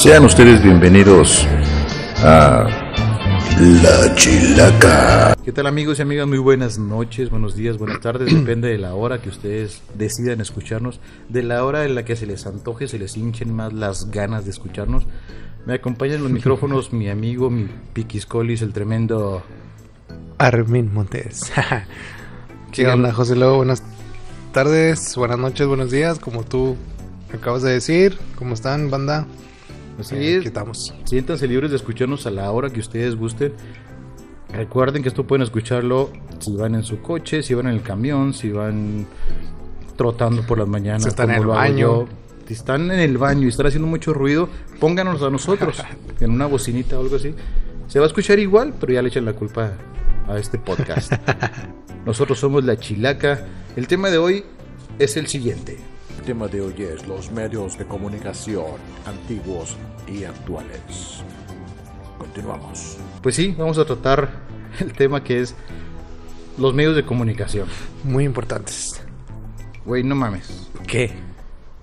Sean ustedes bienvenidos a La Chilaca. ¿Qué tal amigos y amigas? Muy buenas noches, buenos días, buenas tardes, depende de la hora que ustedes decidan escucharnos, de la hora en la que se les antoje, se les hinchen más las ganas de escucharnos. Me acompañan en los micrófonos mi amigo, mi Piquiscolis, el tremendo... Armin Montes. ¿Qué onda, José Lobo? Buenas tardes, buenas noches, buenos días, como tú acabas de decir. ¿Cómo están, banda? Así Eh, es. estamos. Siéntanse libres de escucharnos a la hora que ustedes gusten. Recuerden que esto pueden escucharlo si van en su coche, si van en el camión, si van trotando por las mañanas. Si están en el baño. Si están en el baño y están haciendo mucho ruido, pónganos a nosotros en una bocinita o algo así. Se va a escuchar igual, pero ya le echan la culpa a este podcast. Nosotros somos La Chilaca. El tema de hoy es el siguiente. El tema de hoy es los medios de comunicación antiguos y actuales. Continuamos. Pues sí, vamos a tratar el tema que es los medios de comunicación. Muy importantes. Güey, no mames. ¿Qué?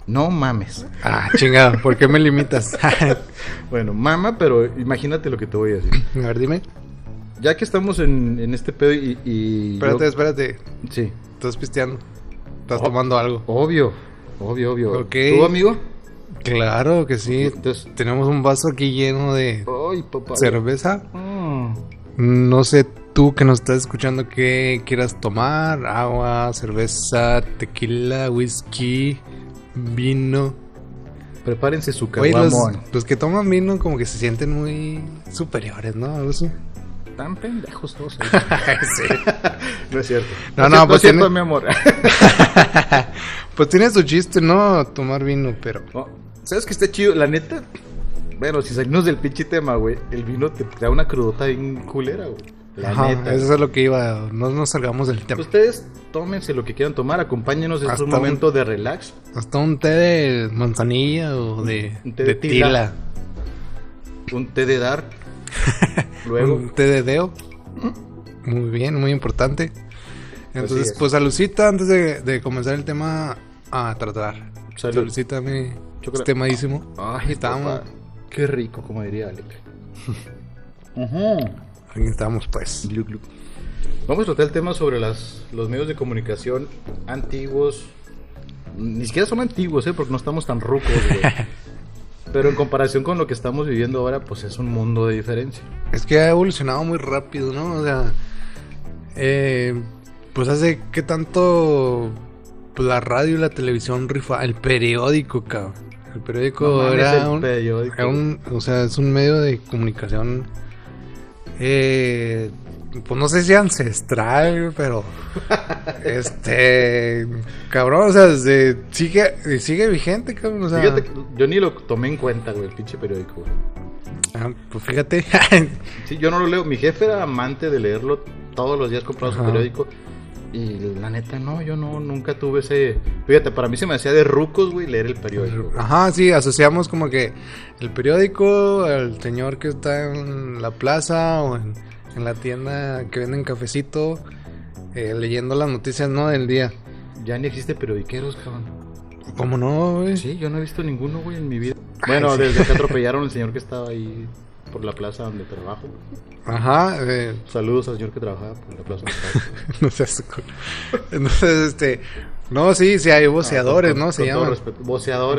No mames. Ah, chingado, ¿por qué me limitas? a Bueno, mama, pero imagínate lo que te voy a decir. ver, dime. Ya que estamos en, en este pedo y... y Espérate, yo- espérate. Sí, Estás pisteando. Estás Oh. tomando algo. obvio. Obvio, obvio. ¿Tú, amigo? Claro que sí. Entonces... Tenemos un vaso aquí lleno de Ay, papá. cerveza. Mm. No sé tú que nos estás escuchando qué quieras tomar. Agua, cerveza, tequila, whisky, vino. Prepárense su los, caguamón. los que toman vino como que se sienten muy superiores, ¿no? Algo así. Tan pendejos todos. ahí. Sí. no es cierto. No, no, cierto, pues es cierto, tiene- mi amor. Pues tiene su chiste, ¿no? Tomar vino, pero... No, ¿Sabes que está chido? La neta. Bueno, si salimos del pinche tema, güey. El vino te da una crudota bien culera, güey. La Ajá, neta. eso es lo que iba. No nos salgamos del tema. Ustedes tómense lo que quieran tomar, acompáñenos, Hasta un un- momento de relax. Hasta un té de manzanilla o de, Un té de de tila. tila. Un té de dar. Luego, Un té de. Muy bien, muy importante. Entonces, es. pues salucita antes de, de comenzar el tema a tratar. Salud. Salucita, mi temadísimo. ay, estamos. Qué rico, como diría Alec. Aquí estamos, pues. Vamos a tratar el tema sobre las, los medios de comunicación antiguos. Ni siquiera son antiguos, ¿eh? Porque no estamos tan rucos. Pero en comparación con lo que estamos viviendo ahora, pues es un mundo de diferencia. Es que ha evolucionado muy rápido, ¿no? O sea, eh, pues hace que tanto pues, la radio y la televisión rifa, el periódico, cabrón. El periódico No era, el un, periódico. era un- o sea, es un medio de comunicación, eh, pues no sé si ancestral, pero este, cabrón, o sea, desde- sigue, sigue vigente, cabrón, o sea, Fíjate que yo ni lo tomé en cuenta, güey, el pinche periódico, güey. ah, pues fíjate, Sí, yo no lo leo. Mi jefe era amante de leerlo todos los días, compraba su periódico. Y la neta, no, yo no, nunca tuve ese. Fíjate, para mí se me hacía de rucos, güey, leer el periódico. güey. Ajá, sí, asociamos como que el periódico, el señor que está en la plaza o en, en la tienda que venden cafecito, eh, leyendo las noticias, ¿no? Del día. Ya ni existe periodiqueros, cabrón. ¿Cómo no, güey? Sí, yo no he visto ninguno, güey, en mi vida. Bueno, desde que atropellaron al señor que estaba ahí por la plaza donde trabajo. Ajá, eh, Saludos al señor que trabajaba por la plaza donde trabajo. no seas Entonces, este, no, sí, sí hay voceadores, Con- ¿no? con Se llaman. respeto. Güey.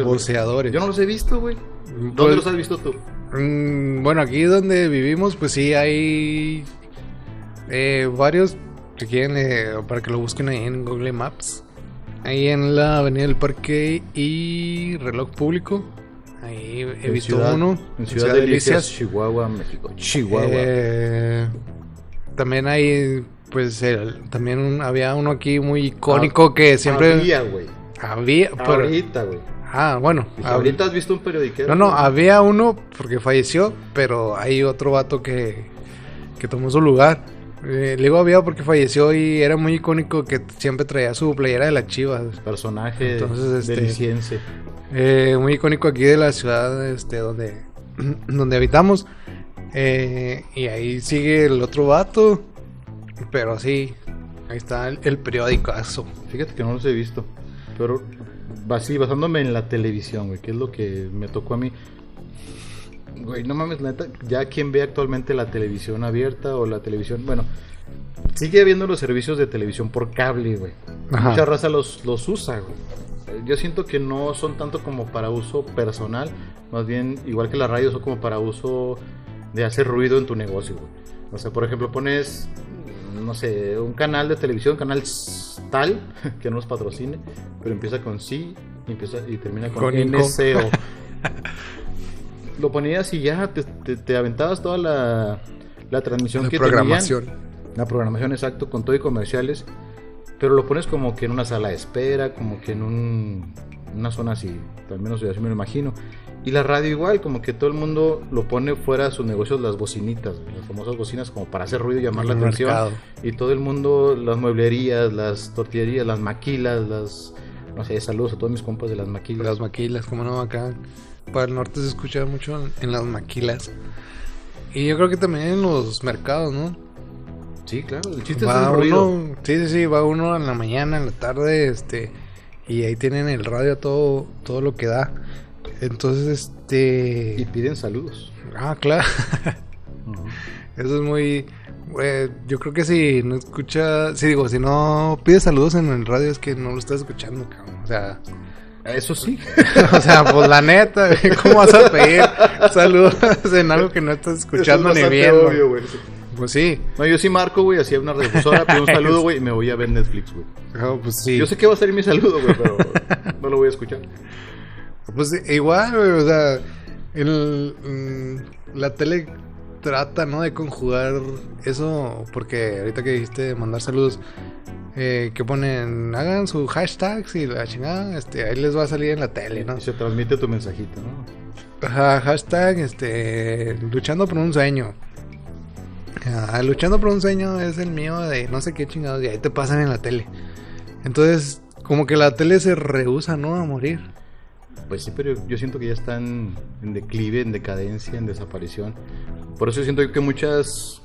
Voceadores. Yo no los he visto, güey. ¿Dónde Pues- los has visto tú? Mm, bueno, aquí donde vivimos, pues sí hay eh, varios que quieren eh, para que lo busquen ahí en Google Maps. Ahí en la Avenida del Parque y Reloj Público. Ahí he En visto Ciudad- uno. En Ciudad, de Delicias, Chihuahua, México. Chihuahua. Eh, también hay, pues, el- también un- había uno aquí muy icónico que siempre Había, güey. había. pero- Ahorita, güey. ah, bueno. Dije, hab- Ahorita has visto un periodiquero. No, no, güey? había uno porque falleció, pero hay otro vato que, que tomó su lugar. Eh, le digo había porque falleció y era muy icónico que siempre traía su playera de las chivas. Personaje Entonces, este-. Eh, muy icónico aquí de la ciudad este, donde, donde habitamos. Eh, y ahí sigue el otro vato. Pero sí, ahí está el, el periódicazo. Fíjate que no los he visto. Pero así, basándome en la televisión, güey, que es lo que me tocó a mí. Güey, no mames, neta, ya quien ve actualmente la televisión abierta o la televisión, bueno, sigue habiendo los servicios de televisión por cable, güey. Ajá. Mucha raza los, los usa, güey. Yo siento que no son tanto como para uso personal, más bien, igual que la radio, son como para uso de hacer ruido en tu negocio, güey. O sea, por ejemplo, pones, no sé, un canal de televisión, canal tal, que no nos patrocine, pero empieza con sí y, empieza, y termina con, Con. NCO. Lo ponías y ya te, te- te aventabas toda la, la transmisión La que programación. tenían. La programación, exacto, con todo y comerciales. Pero lo pones como que en una sala de espera, como que en un- una zona así, al menos yo así me lo imagino. Y la radio igual, como que todo el mundo lo pone fuera de sus negocios las bocinitas, las famosas bocinas como para hacer ruido y llamar la atención. mercado. Y todo el mundo, las mueblerías, las tortillerías, las maquilas, las... No sé, saludos a todos mis compas de las maquilas. Las maquilas, como no, acá para el norte se escucha mucho en las maquilas. Y yo creo que también en los mercados, ¿no? Sí, claro, el chiste es Va el ruido. uno, sí, sí, sí, va uno en la mañana, en la tarde, este, y ahí tienen el radio todo, todo lo que da. Entonces, Y este, piden saludos. ah, claro, eso es muy, eh, yo creo que si no escucha, si digo, si no pides saludos en el radio es que no lo estás escuchando, cabrón. O sea, Eso sí. o sea, pues la neta, ¿cómo vas a pedir saludos en algo que no estás escuchando es ni viendo? obvio, güey. Pues sí, No, yo sí marco, güey, hacía una radiodifusora, pido un saludo, güey, y me voy a ver Netflix, güey. oh, pues sí. Yo sé que va a ser mi saludo, güey, pero no lo voy a escuchar. Pues igual, güey, o sea, el, mm, la tele trata, ¿no? De conjugar eso, porque ahorita que dijiste mandar saludos, eh, que ponen, hagan su hashtags y la chingada, este, ahí les va a salir en la tele, ¿no? Y se transmite tu mensajito, ¿no? Ajá, hashtag, este, luchando por un sueño. Ah, luchando por un sueño es el mío de no sé qué chingados, y ahí te pasan en la tele. Entonces, como que la tele se rehúsa, ¿no? A morir. Pues sí, pero yo siento que ya están en declive, en decadencia, en desaparición. Por eso siento que muchas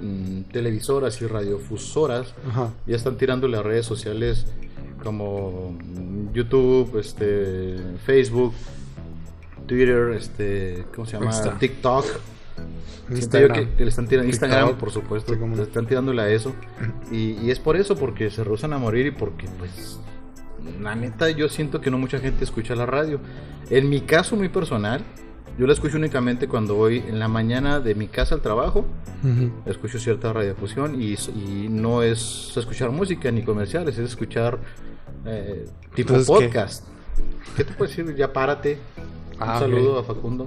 mm, televisoras y radiofusoras Ajá. ya están tirando las redes sociales como mm, YouTube, este, Facebook, Twitter, este, ¿cómo se llama? Insta. TikTok. Siento yo que, le están tirando Instagram, por supuesto, Sí, cómo no. le están tirándole a eso. Y, y es por eso, porque se rehusan a morir y porque, pues, la neta, yo siento que no mucha gente escucha la radio. En mi caso muy personal, yo la escucho únicamente cuando voy en la mañana de mi casa al trabajo. Ujú. Escucho cierta radiofusión y, y no es escuchar música ni comerciales, es escuchar eh, tipo Entonces, ¿qué? podcast. ¿Qué? te puedo decir? Ya párate. Un Ah, saludo ok. a Facundo.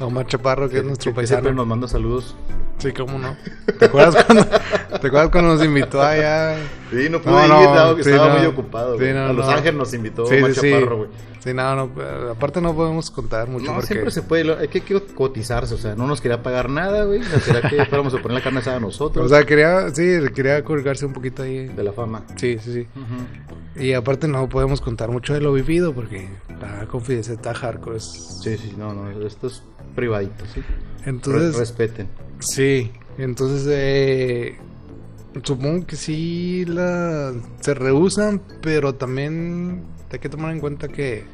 A Omar Chaparro, que es nuestro que siempre paisano. nos manda saludos. Sí, cómo no. ¿Te acuerdas cuando, ¿te acuerdas cuando nos invitó allá? Sí, no pude No, ir, no, dado que sí, estaba no. muy ocupado. Sí, a Los. Ángeles nos invitó Sí, Omar. Chaparro, güey. Sí, no, no. Aparte no podemos contar mucho No, porque... siempre se puede, hay que, que cotizarse, o sea, no nos quería pagar nada, güey. O sea, que fuéramos a poner la carne asada a nosotros. O sea, quería, sí, quería colgarse un poquito ahí. de la fama. Sí, sí, sí. Ujú. Y aparte no podemos contar mucho de lo vivido porque la confidencia está hardcore. es- Sí, sí, no, no, esto es privadito, ¿sí? Entonces, Re- respeten. sí. Entonces, eh, supongo que sí la se rehusan, pero también hay que tomar en cuenta que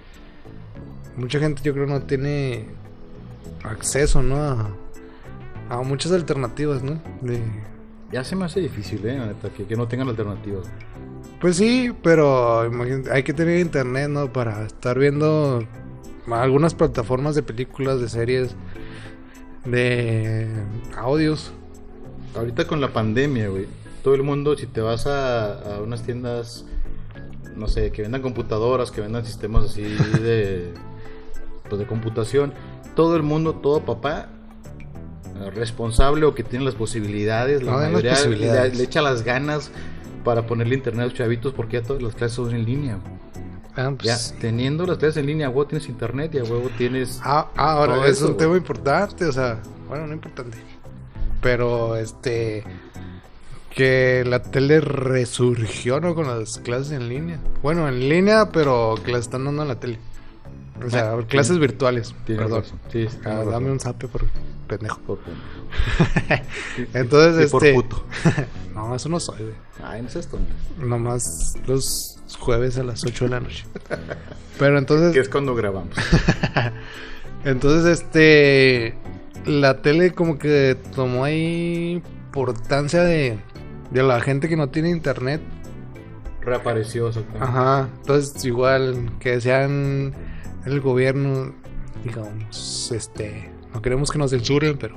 mucha gente yo creo no tiene acceso, ¿no? A, a muchas alternativas, ¿no? De, Ya se me hace difícil, ¿eh? Neta, que, que no tengan alternativas. Pues sí, pero hay que tener internet, ¿no? Para estar viendo algunas plataformas de películas, de series, de audios. Ahorita con la pandemia, güey, todo el mundo, si te vas a, a unas tiendas, no sé, que vendan computadoras, que vendan sistemas así de, pues de computación, todo el mundo, todo papá, responsable o que tiene las posibilidades, la No, las mayoría le- posibilidades. Le, echa las ganas para ponerle internet a los chavitos porque ya todas las clases son en línea. güey. Ah, Ya, pues, teniendo las clases en línea, huevo tienes internet y a huevo tienes... ah, ah, ahora es eso, un tema importante, o sea, bueno, no importante. Pero este que la tele resurgió ¿no? con las clases en línea. Bueno, en línea, pero que las están dando en la tele. O sea, Ah, clases tienes- virtuales. Perdón. Sí, sí, Ah, dame un zape por pendejo. Por- Sí, Entonces, y por este- puto. No, eso no soy, güey. Ay, no seas tonto. Nomás los jueves a las 8 de la noche. Pero entonces, Que es cuando grabamos. Entonces, este. La tele como que tomó ahí importancia de, de la gente que no tiene internet. Reapareció, exactamente. Ajá. Entonces, igual que decían el gobierno, digamos, este. No queremos que nos censuren, pero.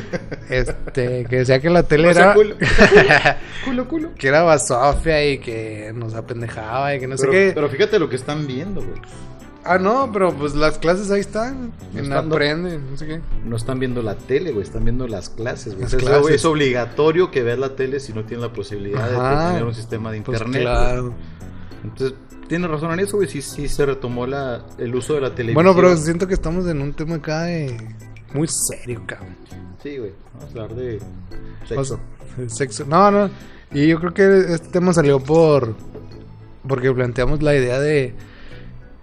Este. Que decía que la tele O sea, era. culo. culo, culo. que era basofia y que nos apendejaba y que no sé qué. pero fíjate lo que están viendo, güey. Ah, no, pero pues las clases ahí están. No En están, no. sé qué. No están viendo la tele, güey, están viendo las clases, güey. Las Es, clases. es obligatorio que veas la tele si no tienes la posibilidad de tener un sistema de Pues internet. claro. güey. Entonces, tienes razón en eso, güey. Sí, sí se retomó la, el uso de la televisión. Bueno, pero siento que estamos en un tema acá de... muy serio, cabrón. Sí, güey. Vamos a hablar de O sexo. sea, sexo. No, no. Y yo creo que este tema salió por. Porque planteamos la idea de.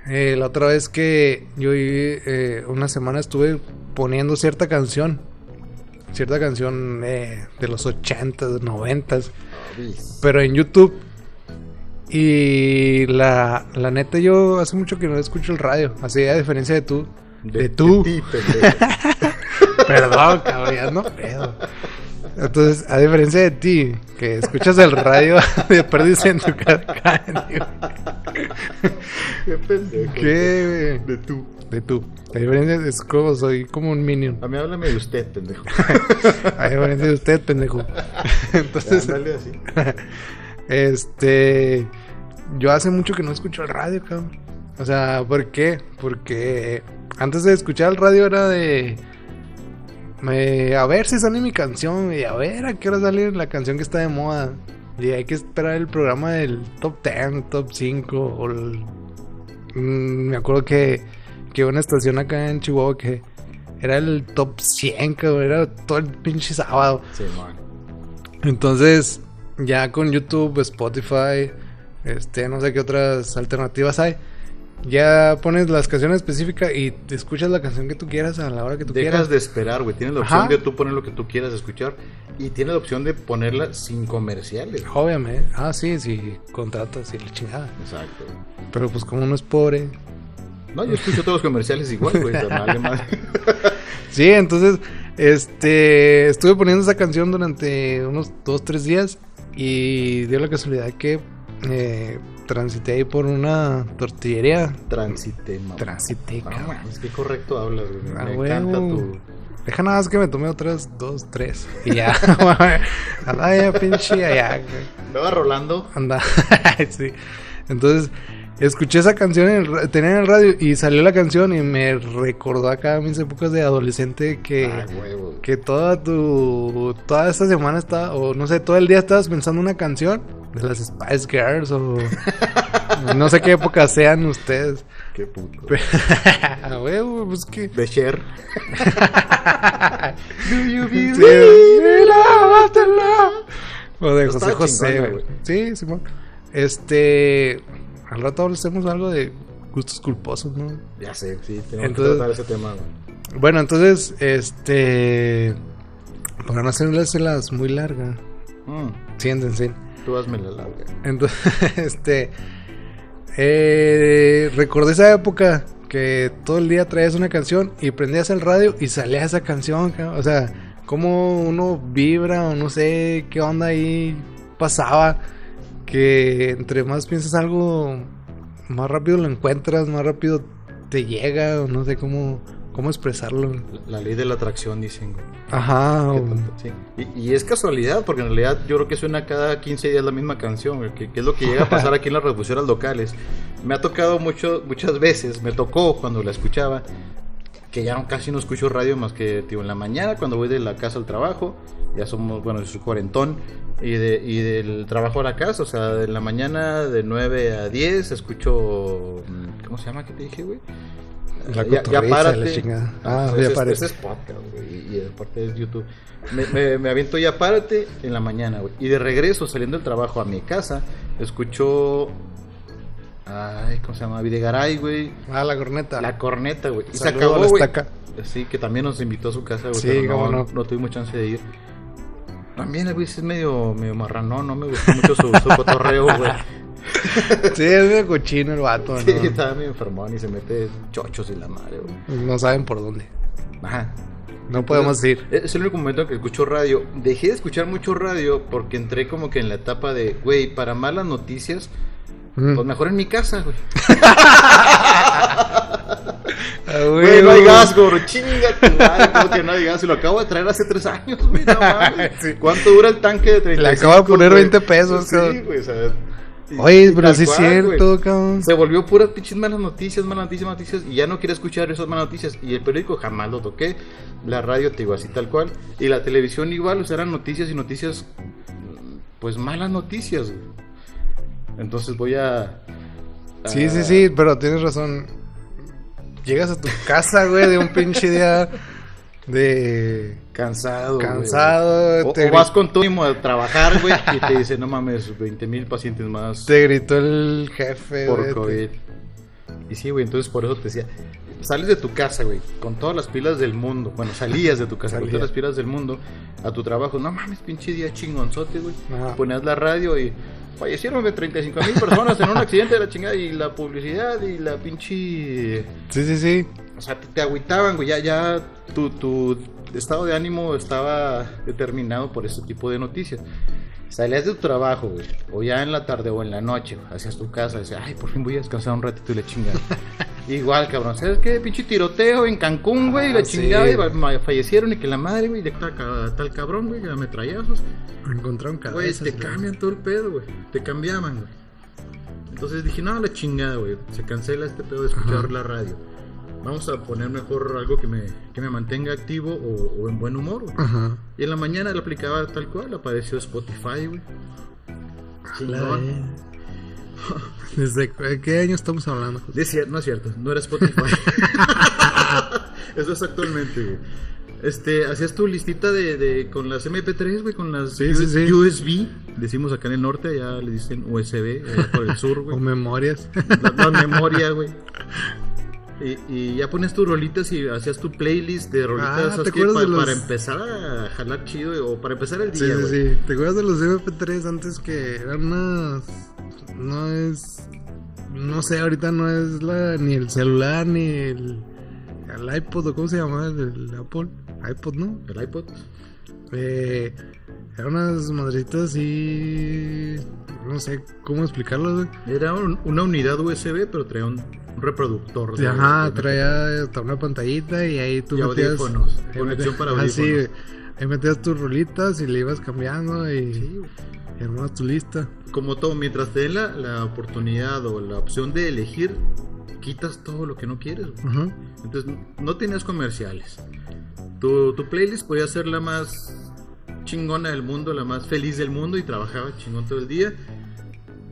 eh, la otra vez que yo eh, una semana estuve poniendo cierta canción. Cierta canción eh, de los 80s, 90s. Pero en YouTube. Y la, la neta, yo hace mucho que no escucho el radio. Así, a diferencia de tú. De, tú. ti, pendejo. Perdón, cabrón, ya no pedo. Entonces, a diferencia de ti, que escuchas el radio de perdiz en tu carcaño. Qué pendejo. ¿Qué? De tú. De tú. A diferencia es como soy como un minion. A mí háblame de usted, pendejo. A diferencia de usted, pendejo. Entonces, Ándale así. este. Yo hace mucho que no escucho el radio, cabrón. O sea, ¿por qué? Porque antes de escuchar el radio era de. me- a ver si sale mi canción. Y a ver a qué hora sale la canción que está de moda. Y hay que esperar el programa del top 10, top 5. O el- Mm, me acuerdo que, que una estación acá en Chihuahua que era el top 100, cabrón. Era todo el pinche sábado. Sí, man. Entonces, ya con YouTube, Spotify, este, no sé qué otras alternativas hay. Ya pones las canciones específicas y te escuchas la canción que tú quieras a la hora que tú Dejas quieras. de esperar, güey. Tienes la opción Ajá. de tú poner lo que tú quieras escuchar. Y tienes la opción de ponerla sin comerciales. Obviamente. Ah, sí, sí, contratas y la chingada. Exacto. Pero pues como uno es pobre. No, yo escucho todos los comerciales igual, güey. Sí, entonces, este, estuve poniendo esa canción durante unos dos, tres días y dio la casualidad que eh, transité ahí por una tortillería. Transité, mamá. Transité, No, cabrón. mames, qué correcto hablas, güey. Ah, Me encanta tu. Deja nada más que me tomé otras dos, tres. Y ya. Anda ya, pinche, allá. Andaba rolando. Anda. sí. Entonces, escuché esa canción, en tenía en el radio y salió la canción y me recordó acá mis épocas de adolescente que, Ah, que toda tu, toda esta semana estaba, o no sé, todo el día estabas pensando una canción de las Spice Girls o no sé qué época sean ustedes. Qué puto. A huevo, pues que... De Cher. Sí, love after love. O de José José, güey. Sí, Simón. Este. Al rato hacemos algo de gustos culposos, ¿no? Ya sé, sí, tenemos Entonces- que tratar ese tema. Bueno, entonces, este. Para no hacérselas muy larga. Mm, Siéntense. tú hazme la larga. Entonces, este. Eh, recordé esa época que todo el día traías una canción y prendías el radio y salía esa canción. O sea, cómo uno vibra o no sé qué onda ahí pasaba. Que entre más piensas algo, más rápido lo encuentras, más rápido te llega, o no sé cómo, cómo expresarlo. La, la ley de la atracción, dicen. Ajá, o- sí. Y, y es casualidad, porque en realidad yo creo que suena cada 15 días la misma canción, que, que es lo que llega a pasar aquí en las refusiones locales. Me ha tocado mucho, muchas veces, me tocó cuando la escuchaba, que ya casi no escucho radio más que tío, en la mañana cuando voy de la casa al trabajo, ya somos, bueno, yo soy cuarentón, y, de, y del trabajo a la casa, o sea, de la mañana de 9 a 10 escucho, mm, ¿cómo se llama? ¿Qué te dije, güey? La ya, ya cotorriza, la párate. chingada. Ah, Ah, ese, ya es- párate. ese es podcast, güey. Y, y aparte es YouTube. Me, me, me aviento ya párate en la mañana, güey. Y de regreso, saliendo del trabajo a mi casa, escucho. Ay, ¿cómo se llama? Videgaray, güey. Ah, la corneta. La corneta, güey. Y se acabó, la güey. estaca. Sí, que también nos invitó a su casa, güey. Sí, pero no, no. no tuvimos chance de ir. También el güey es medio, medio marranón, no me gustó mucho su, su cotorreo, güey. Sí, es medio cochino el vato, ¿no? Sí, estaba medio enfermón y se mete chochos y la madre, güey. No saben por dónde. Ajá. No podemos ir. Es el único momento en que escucho radio. Dejé de escuchar mucho radio porque entré como que en la etapa de, güey, para malas noticias, Mm. pues mejor en mi casa, güey. Ah, Güey, no hay gas, güey. Chinga tu madre, ¿cómo que no hay gas? Y lo acabo de traer hace tres años, güey. No mames. Sí. ¿Cuánto dura el tanque de 35? Le acabo de poner güey? 20 pesos, Sí, cabrón. güey, o sea. y- Oye, y pero sí es cierto, güey. cabrón. Se volvió puras pinches malas noticias, malas noticias, malas noticias. Y ya no quiero escuchar esas malas noticias. Y el periódico jamás lo toqué. La radio, te digo, así tal cual. Y la televisión igual, o sea, eran noticias y noticias. Pues malas noticias, güey. Entonces voy a. Sí, a- sí, sí, pero tienes razón. Llegas a tu casa, güey, de un pinche día de Cansado. güey. cansado. O, te, o vas con tu ánimo a trabajar, güey, y te dice, no mames, 20 mil pacientes más te gritó el jefe, por güey. COVID. Y sí, güey, entonces por eso te decía, sales de tu casa, güey, con todas las pilas del mundo. Bueno, salías de tu casa con todas las pilas del mundo a tu trabajo. No mames, pinche día chingonzote, güey. Ponías la radio y fallecieron de 35 mil personas en un accidente de la chingada y la publicidad y la pinche... Sí, sí, sí. O sea, te, te agüitaban, güey. Ya, ya tu, tu estado de ánimo estaba determinado por ese tipo de noticias. Salías de tu trabajo, güey. O ya en la tarde o en la noche, güey, hacias tu casa. Decías, ay, por fin voy a descansar un ratito y la chingada. Igual, cabrón. ¿Sabes qué? Pinche tiroteo en Cancún, güey. y la Ah, sí. chingada. Y fallecieron y que la madre, güey. De tal, ca- tal cabrón, güey. Que ametrallazos. Encontraron Güey, cabezas. te güey. cambian todo el pedo, güey. Te cambiaban, güey. Entonces dije, no, la chingada, güey. Se cancela este pedo de escuchar Ajá. la radio. Vamos a poner mejor algo que me, que me mantenga activo o, o en buen humor, güey. Ajá. Y en la mañana lo aplicaba tal cual. Apareció Spotify, güey. La Chingón. De- ¿Desde qué año estamos hablando? José? No es cierto, no era Spotify. Eso es actualmente, güey. Este, hacías tu listita de, de con las MP3, güey, con las Sí, sí, US- sí. USB, decimos acá en el norte, allá le dicen USB, allá por el sur, güey. O memorias. la, la memoria, güey. Y, y ya pones tus rolitas y hacías tu playlist de rolitas Ah, ¿te ¿sabes qué? acuerdas Pa- de los- para empezar a jalar chido o para empezar el Sí, día, sí, güey. sí. ¿Te acuerdas de los MP3 antes que eran unas. No es. No sé, ahorita no es la, ni el celular ni el. El iPod, o cómo se llamaba el, el Apple. iPod, ¿no? El iPod. Eh, eran unas madrecitas así. No sé cómo explicarlo. Era un- una unidad USB, pero traía un, reproductor. de- Ajá, traía hasta una pantallita y ahí tú Y metías. conexión para Ah, sí, audífonos. ahí metías tus rolitas y le ibas cambiando y, Sí, armabas tu lista. Como todo, mientras te den la, la oportunidad o la opción de elegir, quitas todo lo que no quieres. güey. Ajá. Entonces no tenías comerciales. Tu, tu playlist podía ser la más chingona del mundo, la más feliz del mundo y trabajaba chingón todo el día.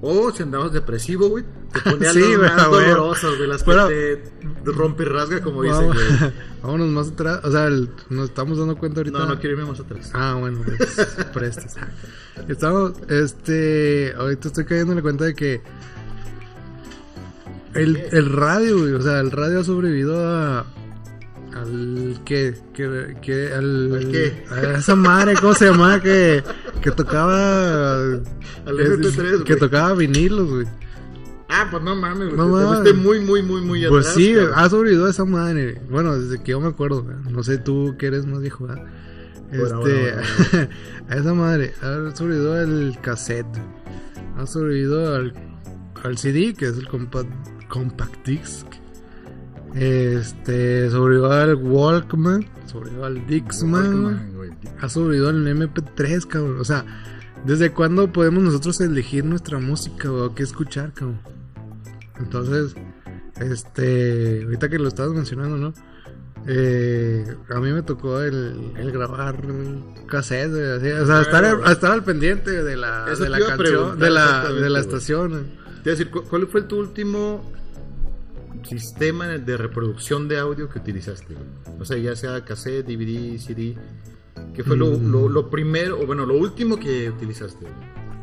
O si andabas depresivo, güey, te ponías Sí, las güey, más güey. dolorosas, güey, las Bueno. que te rompe y rasga, como dicen, güey. Vámonos más atrás. O sea, el- nos estamos dando cuenta ahorita. No, no quiero irme más atrás. Ah, bueno, pues, prestes. Estamos, este, ahorita estoy cayendo en la cuenta de que el, el radio, güey, o sea, el radio ha sobrevivido a, al que, que, que al, ¿Al qué? a esa madre, ¿cómo se llamaba? Que, que tocaba, Al es- MP3, que tocaba vinilos, güey. Ah, pues no mames, güey. No te- mames. fuiste muy, muy, muy, muy atrás. Pues sí, cabrón. ha sobrevivido a esa madre. Bueno, desde que yo me acuerdo, no sé tú que eres más viejo, ¿verdad? Bueno, Este, bueno, a esa madre ha sobrevivido al cassette, ha sobrevivido al, al CD, que es el compact, compact disc. Este, sobrevivió al Walkman, sobrevivió al Dixman. Walkman, ha sobrevivido al MP3, cabrón. O sea, ¿desde cuándo podemos nosotros elegir nuestra música o qué escuchar, cabrón? Entonces, este, ahorita que lo estabas mencionando, ¿no? Eh, a mí me tocó el, el grabar cassette, o sea, estar, Claro. estar al pendiente de la, de la canción, de la, de estación. Te a decir, ¿cu- ¿cuál fue tu último sistema de reproducción de audio que utilizaste? O sea, ya sea cassette, DVD, CD. ¿Qué fue lo, Mm. lo, lo primero, o bueno, lo último que utilizaste?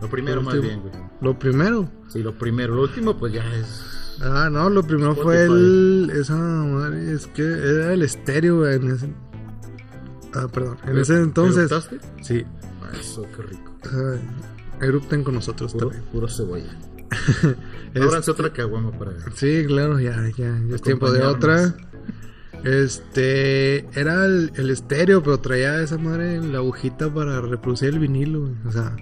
Lo primero Lo más bien, güey. Lo primero, Sí, lo primero. Lo último, pues ya es... ah, no, lo primero fue el, esa madre, es que era el estéreo, güey, en ese, ah, perdón, en ese entonces, ¿Eruptaste? sí, Ah, Eso, qué rico. erupten con nosotros Puro, también. puro cebolla. Ábranse otra caguama para. Sí, claro, ya, ya, ya es tiempo de otra. Este, era el, el estéreo, pero traía esa madre la agujita para reproducir el vinilo, güey. O sea,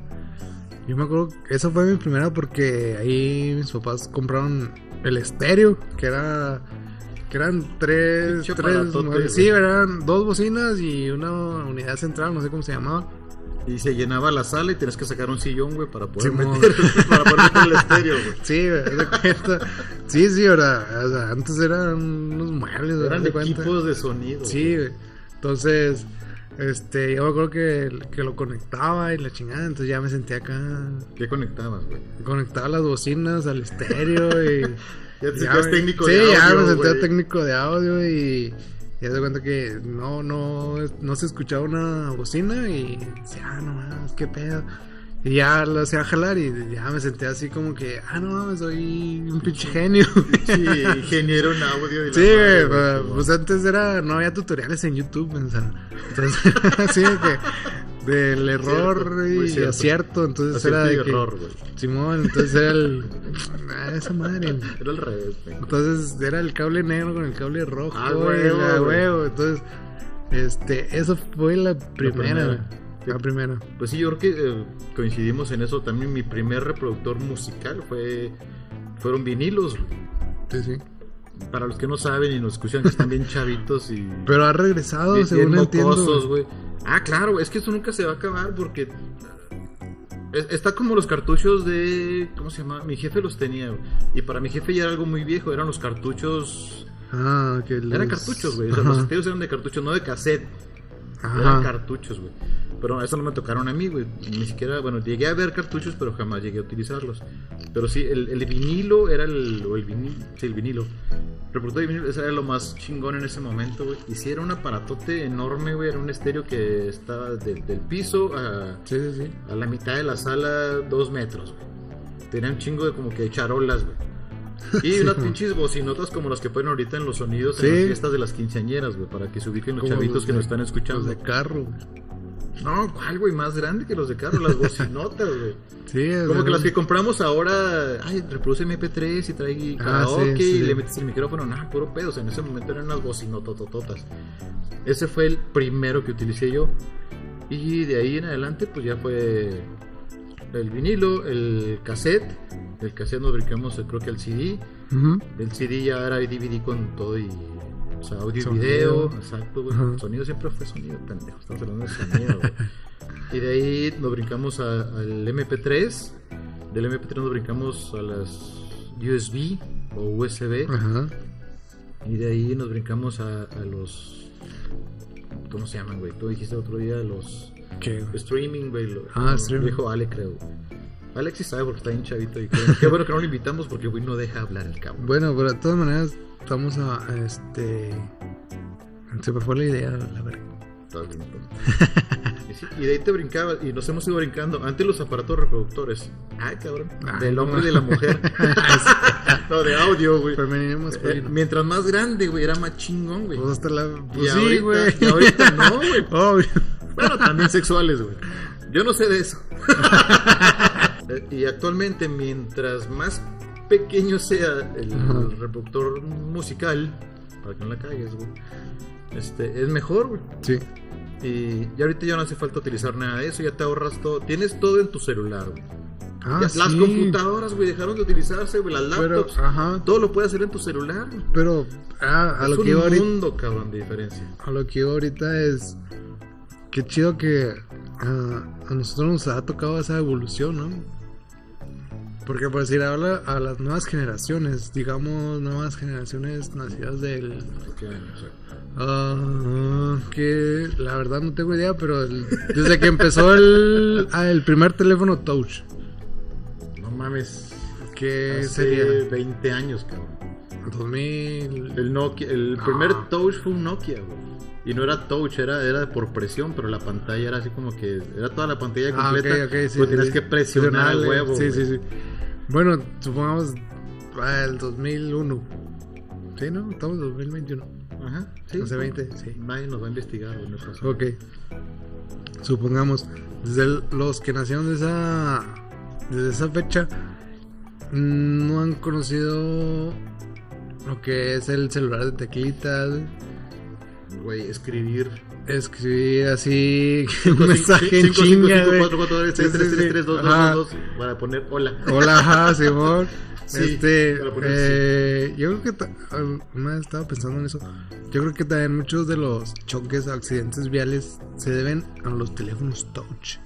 yo me acuerdo que esa fue mi primera porque ahí mis papás compraron el estéreo, que era que eran tres, tres, sí, eran dos bocinas y una unidad central, no sé cómo se llamaba. Y se llenaba la sala y tenías que sacar un sillón, güey, para poder meter, para poder meter el estéreo, güey. Sí, güey. Sí, sí, ahora, o sea, antes eran unos muebles, Eran de cuenta. equipos de sonido. Sí, güey. Entonces, este, yo me acuerdo que, que lo conectaba y la chingada, entonces ya me sentía acá. ¿Qué conectabas, güey? Conectaba las bocinas al estéreo y. Ya te ya sentías técnico sí, de ya audio, me sentía técnico de audio y. Y de cuenta que no, no, no se escuchaba una bocina y decía, ah, no mames, qué pedo. Y ya lo hacía jalar y ya me sentía así como que, ah, no mames, soy un pinche genio. Sí, ingeniero en audio. y Sí, madre, pues, pues antes era, no había tutoriales en YouTube, entonces así de que del error Cierto, y cierto. acierto, entonces Acierto era de y que, error, güey. Simón, entonces era el, ah, esa madre, Era al revés, güey. entonces era el cable negro con el cable rojo, Ah, güey, huevo, entonces, este, eso fue la primera, primera. güey, la primera, Pues sí, yo creo que eh, coincidimos en eso. También mi primer reproductor musical fue fueron vinilos. güey. sí, sí, Para los que no saben y nos escuchan que están bien chavitos y pero ha regresado, bien, según bien entiendo, mocosos. Ah, claro, es que esto nunca se va a acabar porque es- está como los cartuchos de ¿cómo se llama? Mi jefe los tenía. güey. Y para mi jefe ya era algo muy viejo, eran los cartuchos ah, que eran los- cartuchos, güey. O sea, Ajá. los eran de cartuchos, no de cassette. Eran cartuchos, güey. Pero eso no me tocaron a mí, güey. Ni siquiera, bueno, llegué a ver cartuchos, pero jamás llegué a utilizarlos. Pero sí, el, el vinilo era el. O el vinilo. Sí, el vinilo. Reproductor de vinilo, ese era lo más chingón en ese momento, güey. Y sí, era un aparatote enorme, güey. Era un estéreo que estaba del- del piso a, Sí, sí, sí. a la mitad de la sala, dos metros, güey. Tenía un chingo de como que charolas, güey. Y unas pinches bocinotas como las que ponen ahorita en los sonidos en las fiestas de las quinceañeras, güey, para que se ubiquen los Como chavitos los que nos están escuchando. Los de carro, güey. No, ¿cuál, güey? Más grande que los de carro, las bocinotas, güey. Sí, Como o que las que compramos ahora, ay, reproduce MP3 y trae Ah, karaoke sí, sí. y le metes el micrófono, nada, puro pedo. O sea, en ese momento eran unas bocinototototas. Ese fue el primero que utilicé yo. Y de ahí en adelante, pues ya fue el vinilo, el cassette. El cassette nos brincamos, eh, creo que el CD. ujú. El CD ya era DVD con todo y. O sea, audio y video. Exacto, güey. Ajá. Sonido siempre fue sonido, pendejo. Estamos hablando de sonido, güey. Y de ahí nos brincamos a- al MP3. Del MP3 nos brincamos a las USB o USB. Ajá. Y de ahí nos brincamos a, a los. ¿Cómo se llaman, güey? Tú dijiste el otro día los. Streaming, güey. lo- Ah, streaming. Dijo Ale, creo. Alex sí sabe porque está bien chavito. Y qué, qué bueno que no lo invitamos porque, güey, no deja hablar el cabrón. Bueno, pero de todas maneras, estamos a, a este. Se me fue la idea, la verdad. Y, de ahí te brincabas y nos hemos ido brincando. Antes los aparatos reproductores. Ah, cabrón. Ah, del no. hombre y de la mujer. no, de audio, güey. Femenino Eh, masculino. mientras más grande, güey, era más chingón, güey. Pues hasta la. Y Pues sí, ahorita- güey. y ahorita no, güey. Obvio. Bueno, también sexuales, güey. Yo no sé de eso. Y actualmente, mientras más pequeño sea el, reproductor musical, para que no la cagues, güey, este, es mejor, güey. Sí. Y, y ahorita ya no hace falta utilizar nada de eso, ya te ahorras todo. Tienes todo en tu celular, güey. Ah, Ya- sí. Las computadoras, güey, dejaron de utilizarse, güey, las Pero, laptops. ajá. Todo lo puedes hacer en tu celular. güey. Pero, ah, a es lo un que ahorita. mundo, cabrón, de diferencia. A lo que ahorita es. Qué chido que ah, a nosotros nos ha tocado esa evolución, ¿no? Porque por decir, habla a las nuevas generaciones, digamos, nuevas generaciones nacidas del ¿Qué años, eh? Ah, que la verdad no tengo idea, pero el- desde que empezó el, ah, el primer teléfono touch, No mames. ¿qué Hace sería? 20 años, cabrón. 2000. El Nokia, el No. primer touch fue un Nokia, güey. Y no era touch, era, era por presión, pero la pantalla era así como que era toda la pantalla Ah, completa. ok, sí, pues sí, tenías sí. que presionar Presionarle, huevo. Sí, güey. sí, sí. Bueno, supongamos ah, el 2001. Sí, ¿no? Estamos en 2021. Ajá, sí. Hace 20, sí. Nadie nos va a investigar, güey, no pasa. Ok. Supongamos, desde el- los que nacieron de esa, desde esa fecha, no han conocido lo que es el celular de teclitas. Güey, escribir. Escribir así un mensaje en chinga, güey. 4, 4, 3, 3, 3, 3, 2, 2, 2, para poner hola. Hola, ajá, Simón. Sí, este, eh, yo creo que una vez estaba pensando en eso. Yo creo que también muchos de los choques, accidentes viales se deben a los teléfonos touch.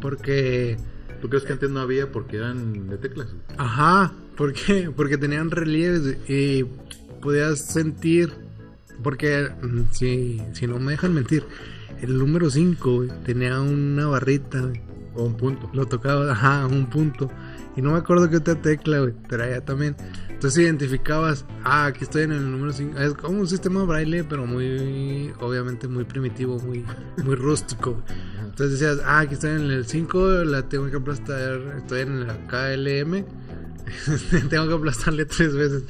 Porque, ¿Tú crees que antes no había porque eran de teclas? ajá, ¿por qué? Porque tenían relieves y podías sentir. Porque, mm, si, si no me dejan mentir, el número 5 tenía una barrita, güey. O un punto. Lo tocaba, ajá, un punto. Y no me acuerdo qué otra tecla, güey, traía también. Entonces identificabas, ah, aquí estoy en el número 5. Es como un sistema braille, pero muy, obviamente muy primitivo, muy, muy rústico. Entonces decías, ah, aquí estoy en el 5, la tengo que aplastar, estoy en la KLM, tengo que aplastarle tres veces.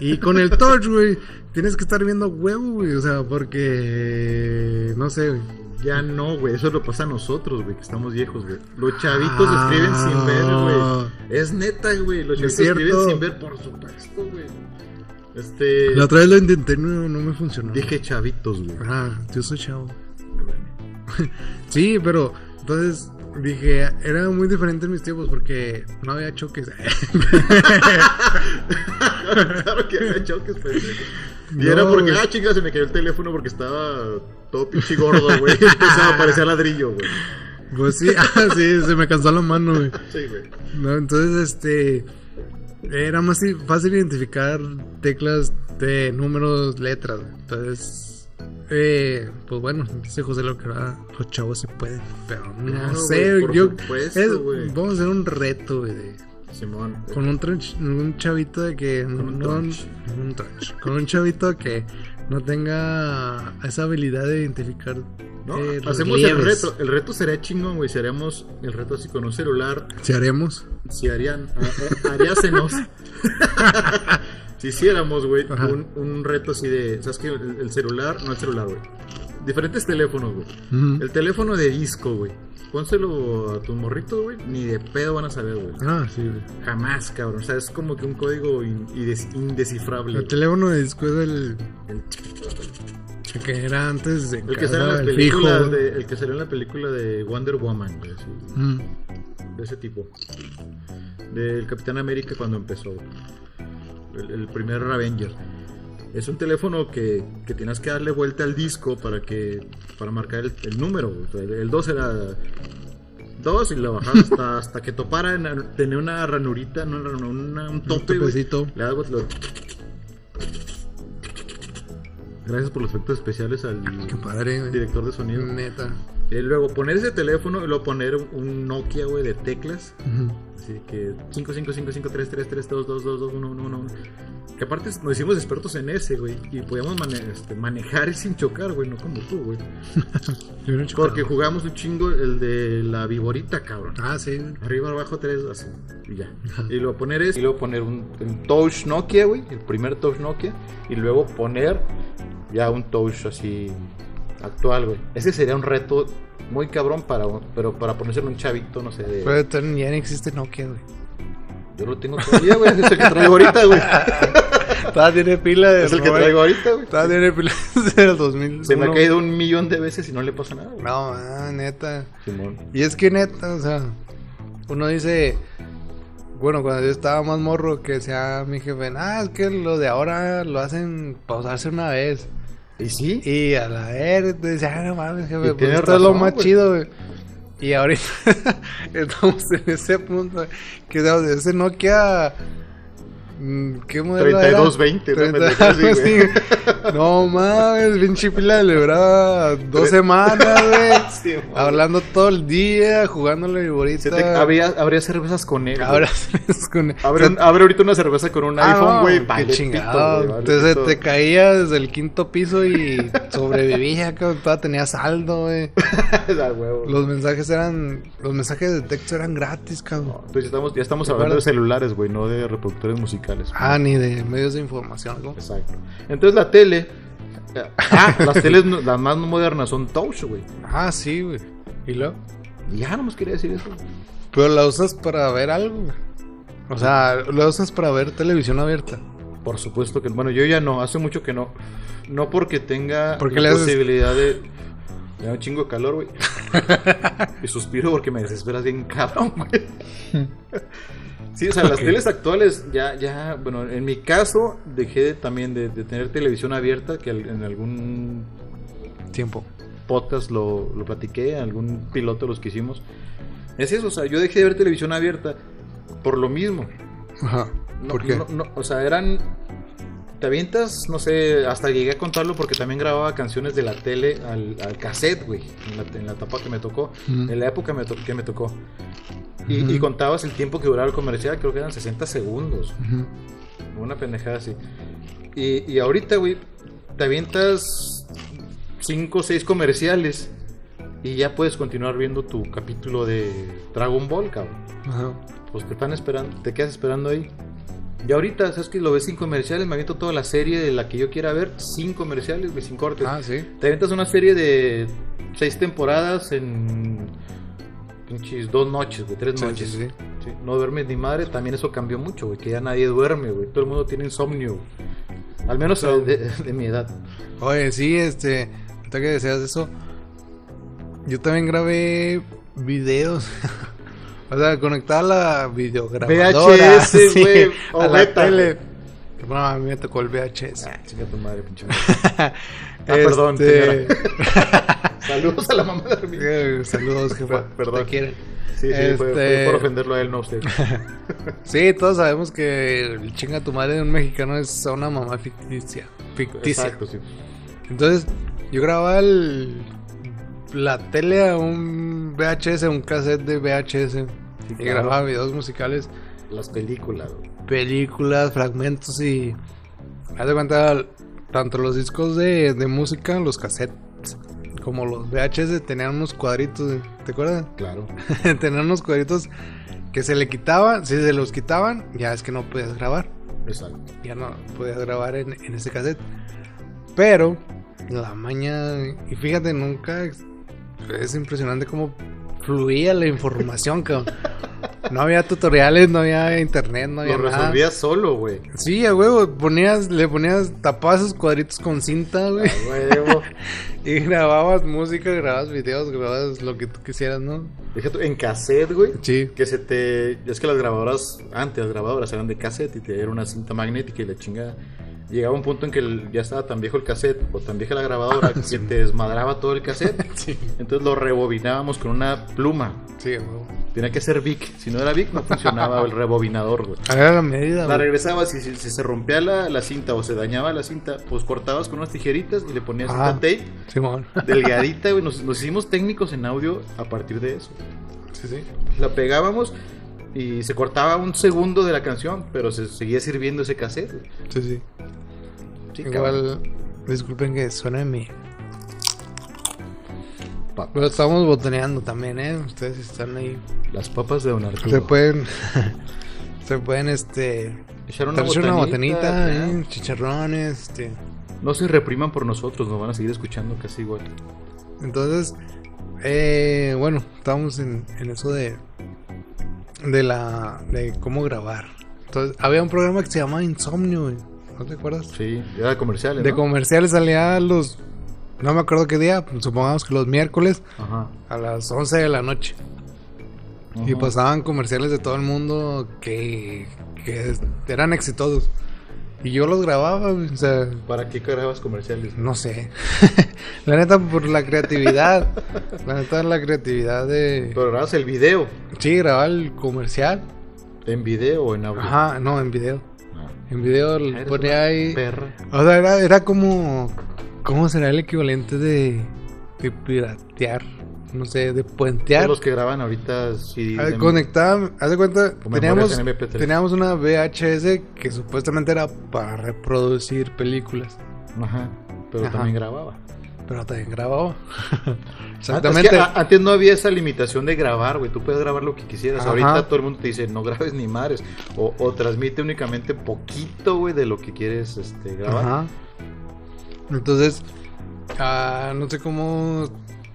Y con el touch, güey, tienes que estar viendo huevo, güey, o sea, porque, no sé, güey. Ya no, güey. Eso lo pasa a nosotros, güey, que estamos viejos, güey. Los chavitos escriben sin ver, Ah. güey. Es neta, güey. Los chavitos escriben sin ver, por supuesto, güey. Este. La otra vez lo intenté, no, no me funcionó. Dije chavitos, güey. Ah, yo soy chavo. Sí, pero entonces dije, era muy diferente en mis tiempos porque no había choques. claro que había choques, pendejo. Y No, era porque, ah, chinga, se me cayó el teléfono porque estaba todo pinche gordo, güey. Empezaba a parecer ladrillo, güey. Pues sí, ah, sí, se me cansó la mano, güey. Sí, güey. No, entonces, este. Era más fácil identificar teclas de números, letras. güey. Entonces, eh, pues bueno, dice José lo que va, los chavos se pueden, pero no Claro, sé, yo. supuesto, es- vamos a hacer un reto, güey, de- Simón. con un, tronch- un chavito de que Con un no- un tronch. con un chavito que no tenga esa habilidad de identificar ¿No? eh, Hacemos el reto. El reto sería chingón, güey. Si haríamos el reto así con un celular. si haremos Si harían. a- a- Haríasenos. si hiciéramos, güey, un, un reto así de. ¿Sabes qué? El, el celular, no el celular, güey. Diferentes teléfonos, güey. El teléfono de disco, güey. Pónselo a tus morritos, güey. Ni de pedo van a saber, güey. ah sí güey. Jamás, cabrón. O sea, es como que un código in- indes- indescifrable. el teléfono de disco es el el que era antes de El que sale en las películas de, el que salió en la película de Wonder Woman, güey, así, Mm. de ese tipo. Del Capitán América cuando empezó. El, el primer Avenger. Es un teléfono que, que tienes que darle vuelta al disco para que para marcar el, el número. sea, El 2 era 2 y lo bajabas hasta, hasta que topara, en- tenía una ranurita, no, una- una- un tope, topecito. Le das, lo- Gracias por los efectos especiales al padre director de sonido. neta Y luego poner ese teléfono y luego poner un- Nokia, güey, de teclas. Ujú. Así que 5, 5, 5, 5, 3, 3, 3, 2, 2, 2, 2, 1, 1, 1. Que aparte nos hicimos expertos en ese, güey. Y podíamos mane- este, manejar sin chocar, güey, no como tú, güey. No. Porque jugamos un chingo el de la viborita, cabrón. ah sí Arriba, abajo, tres, así. Y ya. Y luego poner eso. Y luego poner un, un touch Nokia, güey. El primer touch Nokia. Y luego poner ya un touch así actual, güey. Ese sería un reto muy cabrón para, pero para ponerse un chavito, no sé. De, pero ya no existe Nokia güey yo lo tengo todavía, güey. Es el que traigo ahorita, güey. todavía tiene pila de Es el que traigo ahorita, güey. todavía tiene pila desde el 2000 Se me ha caído un millón de veces y no le pasa nada, güey. no ah, neta Simón. Y es que neta, o sea, uno dice, bueno, cuando yo estaba más morro, que decía mi jefe, ah, es que lo de ahora lo hacen para usarse una vez. ¿Y sí? Y a la vez, decía, ah, no mames, jefe, Y pues esto es lo razón, más güey. chido, güey. Y ahorita estamos en ese punto, que digamos, ese Nokia. mm, ¿Qué modelo era? 3220, ¿no? 30, Pendejo, sí. No mames, pinche pila le duraba dos semanas, güey. Sí. Hablando todo el día, jugándole viborita. Se te- habría, habría cervezas con él. güey. Ahora es con. Abre, un- abre ahorita una cerveza con un Ah, iPhone, no, güey. qué vale chingado. pito, güey, vale Entonces pito. te caía desde el quinto piso y sobrevivía, cabrón. Todavía tenía saldo, güey. Los mensajes eran. Los mensajes de texto eran gratis, cabrón. Entonces ya estamos, ya estamos ¿Te hablando de celulares, güey, no de reproductores musicales. Ah, ni de medios de información, ¿no? Exacto. Entonces la tele. Ah, las teles las más modernas son touch, güey. Ah, sí, güey. ¿Y luego? Ya no nos quería decir eso. Pero la usas para ver algo, güey. O sea, lo usas para ver televisión abierta. Por supuesto que bueno, yo ya no, hace mucho que no. No porque tenga ¿Por qué la haces- posibilidad de me da un chingo de calor, güey. y suspiro porque me desesperas bien cabrón, güey. Sí, o sea, las teles actuales ya, ya, bueno, en mi caso dejé de- también de, de tener televisión abierta, que en algún Tiempo. podcast lo, lo platiqué, algún piloto los que hicimos. Es eso, o sea, yo dejé de ver televisión abierta por lo mismo. Ajá. No, ¿Por qué? no, no, o sea, eran. Te avientas, no sé, hasta llegué a contarlo porque también grababa canciones de la tele al, al cassette, güey, en la, en la etapa que me tocó, en la época me que me tocó. Y, Ujú. y contabas el tiempo que duraba el comercial, creo que eran 60 segundos, Ujú. una pendejada así. Y, y ahorita, güey, te avientas 5 o 6 comerciales y ya puedes continuar viendo tu capítulo de Dragon Ball, cabrón Ajá. pues te están esperando, te quedas esperando ahí. Y ahorita, ¿sabes que Lo ves sin comerciales, me aviento toda la serie de la que yo quiera ver, sin comerciales, sin cortes. Ah, sí. Te avientas una serie de seis temporadas en pinches dos noches, güey, tres Sí, noches. sí, sí. Sí, No duermes ni madre, también eso cambió mucho, güey, que ya nadie duerme, güey, todo el mundo tiene insomnio. güey. Al menos de, de mi edad. Oye, sí, este, ahorita que deseas eso, yo también grabé videos. o sea, conectar la videograbadora. VHS, güey, o a la tele. No, a mí me tocó el VHS. Ah, chinga tu madre, pinche Ah, perdón, Este, Saludos a la mamá de Armin. eh, Saludos, jefa. Perdón. Te quieren. Sí, sí, fue, fue Este- por ofenderlo a él, no a usted. Sí, todos sabemos que el chinga tu madre de un mexicano es una mamá ficticia. Ficticia. Exacto, sí. Entonces, yo grababa el- la tele a un VHS, un cassette de VHS. y claro. grababa videos musicales, Las películas, películas, fragmentos y. Haz de cuenta, tanto los discos de, de música, los cassettes, como los VHS tenían unos cuadritos, ¿te acuerdas? Claro. tenían unos cuadritos que se le quitaban, si se los quitaban, ya es que no podías grabar. Exacto. ya no podía grabar en, en ese cassette. Pero la maña, y fíjate, nunca es, es impresionante cómo fluía la información, cabrón. No había tutoriales, no había internet, no había Lo nada. resolvías solo, güey. Sí, a huevo, ponías, le ponías, tapabas esos cuadritos con cinta, güey. A huevo. Y grababas música, grababas videos, grababas lo que tú quisieras, ¿no? Fíjate, en cassette, güey. Sí. Que se te. Es que las grabadoras, antes las grabadoras eran de cassette y te era una cinta magnética y la chingada. Llegaba un punto en que ya estaba tan viejo el cassette o tan vieja la grabadora que te desmadraba todo el cassette. Sí. Entonces lo rebobinábamos con una pluma. Sí, a huevo. Tenía que ser Vic. Si no era Vic, no funcionaba el rebobinador, güey. Era la medida, La regresabas y si, si se rompía la, la cinta o se dañaba la cinta, pues cortabas con unas tijeritas y le ponías Ah. cinta tape Simón. delgadita, güey. Nos, nos hicimos técnicos en audio a partir de eso. Sí, sí. La pegábamos y se cortaba un segundo de la canción, pero se seguía sirviendo ese cassette. güey. Sí, sí. Sí, cabrón. Igual, disculpen que suene mi. Pa- Pero estamos botoneando también, ¿eh? Ustedes están ahí. Las papas de Don Arturo. Se pueden. se pueden, este. Echar una traerse una botanita, botanita. ¿eh? chicharrones, este. No se repriman por nosotros, nos van a seguir escuchando casi igual. Entonces, eh, bueno, estamos en, en eso de. De la. De cómo grabar. Entonces, había un programa que se llamaba Insomnio, güey. ¿No te acuerdas? Sí, era de comerciales. De comerciales salía los. No me acuerdo qué día, supongamos que los miércoles Ajá. a las 11 de la noche. Y pasaban comerciales de todo el mundo que, que eran exitosos. Y yo los grababa, o sea, ¿Para qué grabas comerciales? no sé. la neta, por la creatividad. la neta, la creatividad de. Pero grabas el video. Sí, grabar el comercial. ¿En video o en audio? Ajá, no, en video. Ah. En video le ponía ahí. Perra. O sea, era, era como. ¿Cómo será el equivalente de. de piratear? No sé, de puentear. Todos los que graban ahorita sí. Ah, Conectaba, haz de cuenta, teníamos, memorias en MP3. teníamos una VHS que supuestamente era para reproducir películas, Ajá. Pero Ajá. también grababa. pero también grababa. Exactamente. Exactamente. antes no había esa limitación de grabar, güey. Tú puedes grabar lo que quisieras. Ajá. Ahorita todo el mundo te dice, no grabes ni madres. O, o transmite únicamente poquito, güey, de lo que quieres este, grabar. Ajá. Entonces, ah, no sé cómo,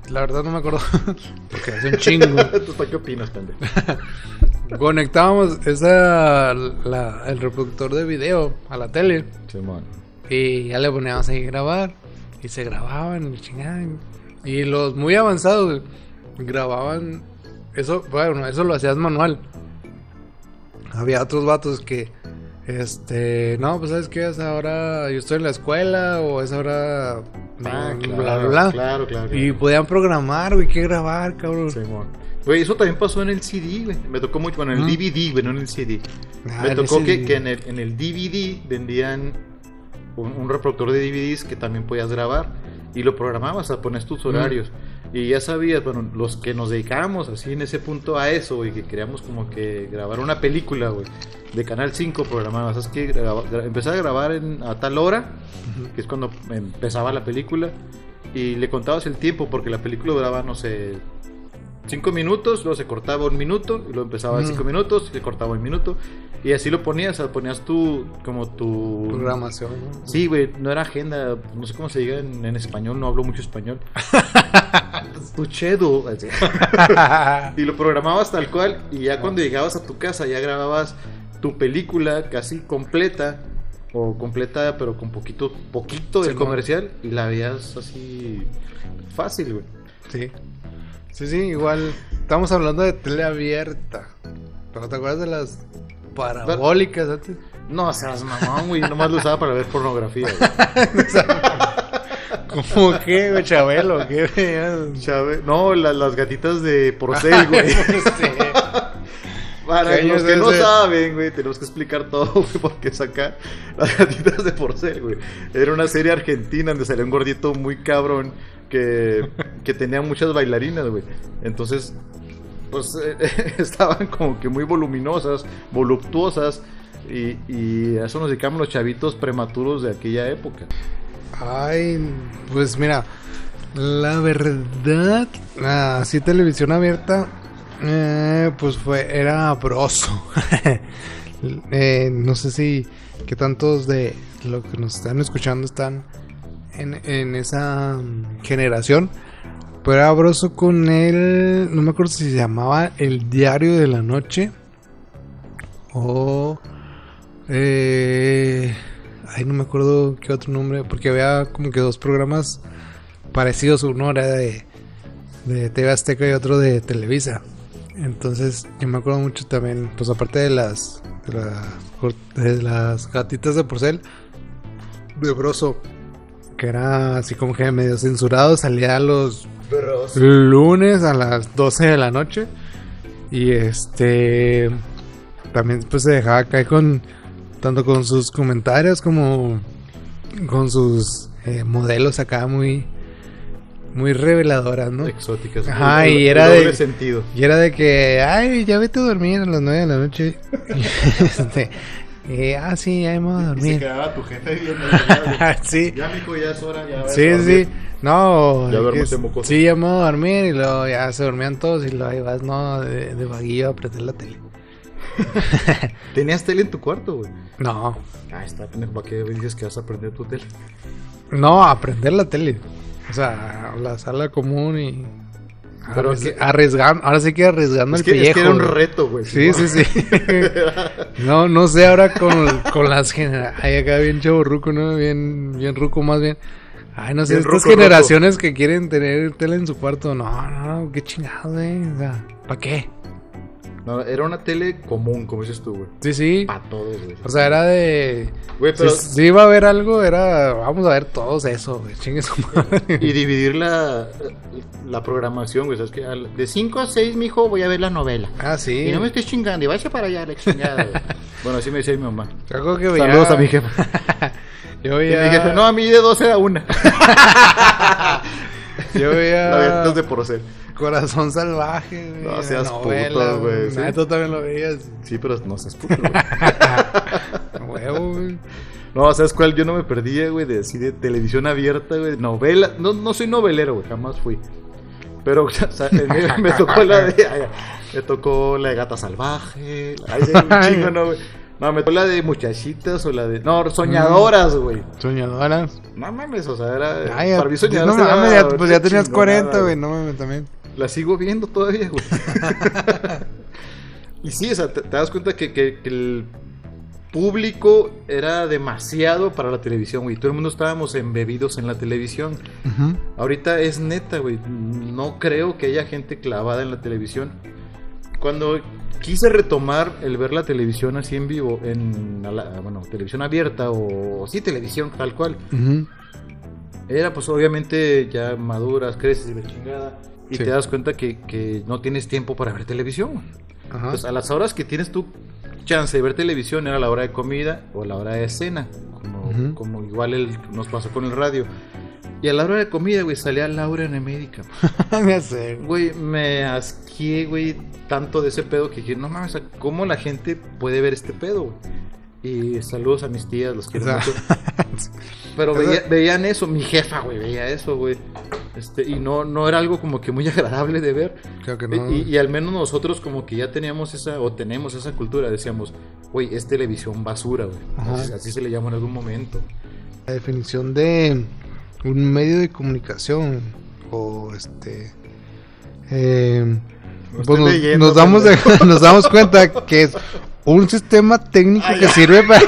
la verdad no me acuerdo, porque hace un chingo. ¿Tú para qué opinas, pendejo? conectábamos esa, la- el reproductor de video a la tele Simón. y ya le poníamos ahí a grabar y se grababan y chingaban. Y los muy avanzados grababan eso, bueno, eso lo hacías manual. Había otros vatos que este, no, pues sabes qué es ahora yo estoy en la escuela o es ahora Ah, bla claro, bla bla. Claro, claro. Y podían programar, güey, qué grabar, cabrón. Simón. Güey, eso también pasó en el CD, güey. Me tocó mucho, bueno, en el Mm. DVD, güey, no en el CD. Ah, Me tocó que, que en, el, en el DVD vendían un, un reproductor de DVDs que también podías grabar y lo programabas, o sea, ponías tus horarios. Y ya sabías, bueno, los que nos dedicábamos así en ese punto a eso, güey, que queríamos como que grabar una película, güey, de Canal 5 programabas, es que empezaba a grabar en, a tal hora, que es cuando empezaba la película, y le contabas el tiempo, porque la película duraba, no sé, cinco minutos, luego se cortaba un minuto, y luego empezaba en Mm. cinco minutos, y se cortaba un minuto, y así lo ponías, o sea, ponías tu, como tu... programación. ¿no? Sí, güey, no era agenda, no sé cómo se diga en, en español, no hablo mucho español. tu chedo, y lo programabas tal cual, y ya cuando llegabas a tu casa ya grababas tu película casi completa, o completa pero con poquito, poquito del Sí, comercial, y la veías así fácil, güey. Sí. Sí, sí, igual. Estamos hablando de tele abierta. Pero te acuerdas de las parabólicas antes? No seas mamón, güey, nomás lo usaba para ver pornografía, güey. ¿Cómo qué, güey? Chabelo, ¿qué No, la- las gatitas de porcel, güey. Para ¿Qué los que no saben, güey, tenemos que explicar todo, güey, porque sacar las gatitas de porcel, güey. Era una serie argentina donde salía un gordito muy cabrón que, que tenía muchas bailarinas, güey. Entonces, pues eh, estaban como que muy voluminosas, voluptuosas, y, a eso nos dedicamos los chavitos prematuros de aquella época. Ay, pues mira, la verdad, así televisión abierta, eh, pues fue, era broso. Eh, no sé si, que tantos de lo que nos están escuchando están en, en esa generación. Era broso con él, no me acuerdo si se llamaba El Diario de la Noche o... Eh, ay, no me acuerdo qué otro nombre, porque había como que dos programas parecidos. Uno era de, de TV Azteca y otro de Televisa. Entonces, yo me acuerdo mucho también, pues aparte de las, de, la- de las gatitas de porcel, de Broso, que era así como que medio censurado, salía los lunes a las 12 de la noche. Y este también pues se dejaba caer con tanto con sus comentarios como con sus eh, modelos acá muy muy reveladoras, ¿no? Exóticas. Ajá, y era de- sentido. Y era de que, ay, ya vete a dormir a las 9 de la noche. este, eh, ah, sí, ya vamos a Y se dormir. quedaba tu jefe viendo. sí, Ya, mijo, ya es hora, ya. sí, sí. No, Ya que duérmete, es- mocoso. sí, ya vamos a dormir y luego ya se dormían todos y luego ahí vas, no, de, de vaguillo a prender la tele. ¿Tenías tele en tu cuarto, güey? No, Ah, está pendejo. ¿Para qué dices que vas a prender tu tele? no, a prender la tele. O sea, la sala común y... Pero Arries- que- arriesgando, ahora sí que arriesgando Es el que, es pellejo. que era un reto, güey. Sí, sí, sí. no, no sé ahora con, con las generaciones. Ay, acá bien chavo ruco, ¿no? Bien, bien ruco más bien. Ay, no sé, Bien estas ruco, generaciones que quieren tener tele en su cuarto. No, no, qué chingado, güey. O sea, ¿para qué? No, era una tele común, como dices tú, güey. Sí, sí. Para todos, güey. O sea, era de. Güey, pero. Si, si iba a haber algo, era. Vamos a ver todos eso, güey. Chingue su madre. Y dividir la, la programación, güey. ¿Sabes qué? De 5 a 6, mijo, voy a ver la novela. Ah, sí. Y no me estés chingando, y vaya para allá, la chingada. güey. bueno, así me decía mi mamá. Creo que Saludos a mi jefe. Yo Y veía. mi jefe, no, a mí de 12 a 1. Yo veía. La de porcel. Corazón salvaje, güey. No la seas puto, güey, sí. tú también lo veías. Sí, pero no seas puto, güey. Huevo, güey. No, ¿sabes cuál? Yo no me perdía, güey, de así de televisión abierta, güey, novela. No, no soy novelero, güey, jamás fui. Pero o sea, me, me tocó la de. me tocó la de Gata Salvaje. Ay, de un chingo, no, güey. No, me tocó la de Muchachitas o la de. No, Soñadoras, güey. Soñadoras. No mames, o sea, era. Ay, para mí ya, Soñadoras no mames, ya, pues ya tenías chingonada, 40, güey. No mames, también. La sigo viendo todavía, güey. Y sí, o sea, te, te das cuenta que, que- que el público era demasiado para la televisión, güey. Todo el mundo estábamos embebidos en la televisión. Ujú. Ahorita es neta, güey. No creo que haya gente clavada en la televisión. Cuando quise retomar el ver la televisión así en vivo, en a la- bueno, televisión abierta o sí, televisión tal cual, era pues obviamente ya maduras, creces y la chingada. Y Sí. te das cuenta que, que no tienes tiempo para ver televisión. Ajá. Entonces, a las horas que tienes tu chance de ver televisión era la hora de comida o la hora de cena, como, como igual el- nos pasó con el radio. Y a la hora de comida, güey, salía Laura en América. sé. Güey, me asqué, güey, tanto de ese pedo que dije, no mames, ¿cómo la gente puede ver este pedo? Y saludos a mis tías, los quiero mucho. Pero veía- veían eso, mi jefa, güey, veía eso, güey. Este, y no, no era algo como que muy agradable de ver. Creo que no. Y, y al menos nosotros como que ya teníamos esa, o tenemos esa cultura, decíamos, güey, es televisión basura, güey. Así, así se le llama en algún momento. La definición de un medio de comunicación o este eh, pues nos, leyendo, nos damos nos damos cuenta que es un sistema técnico que sirve para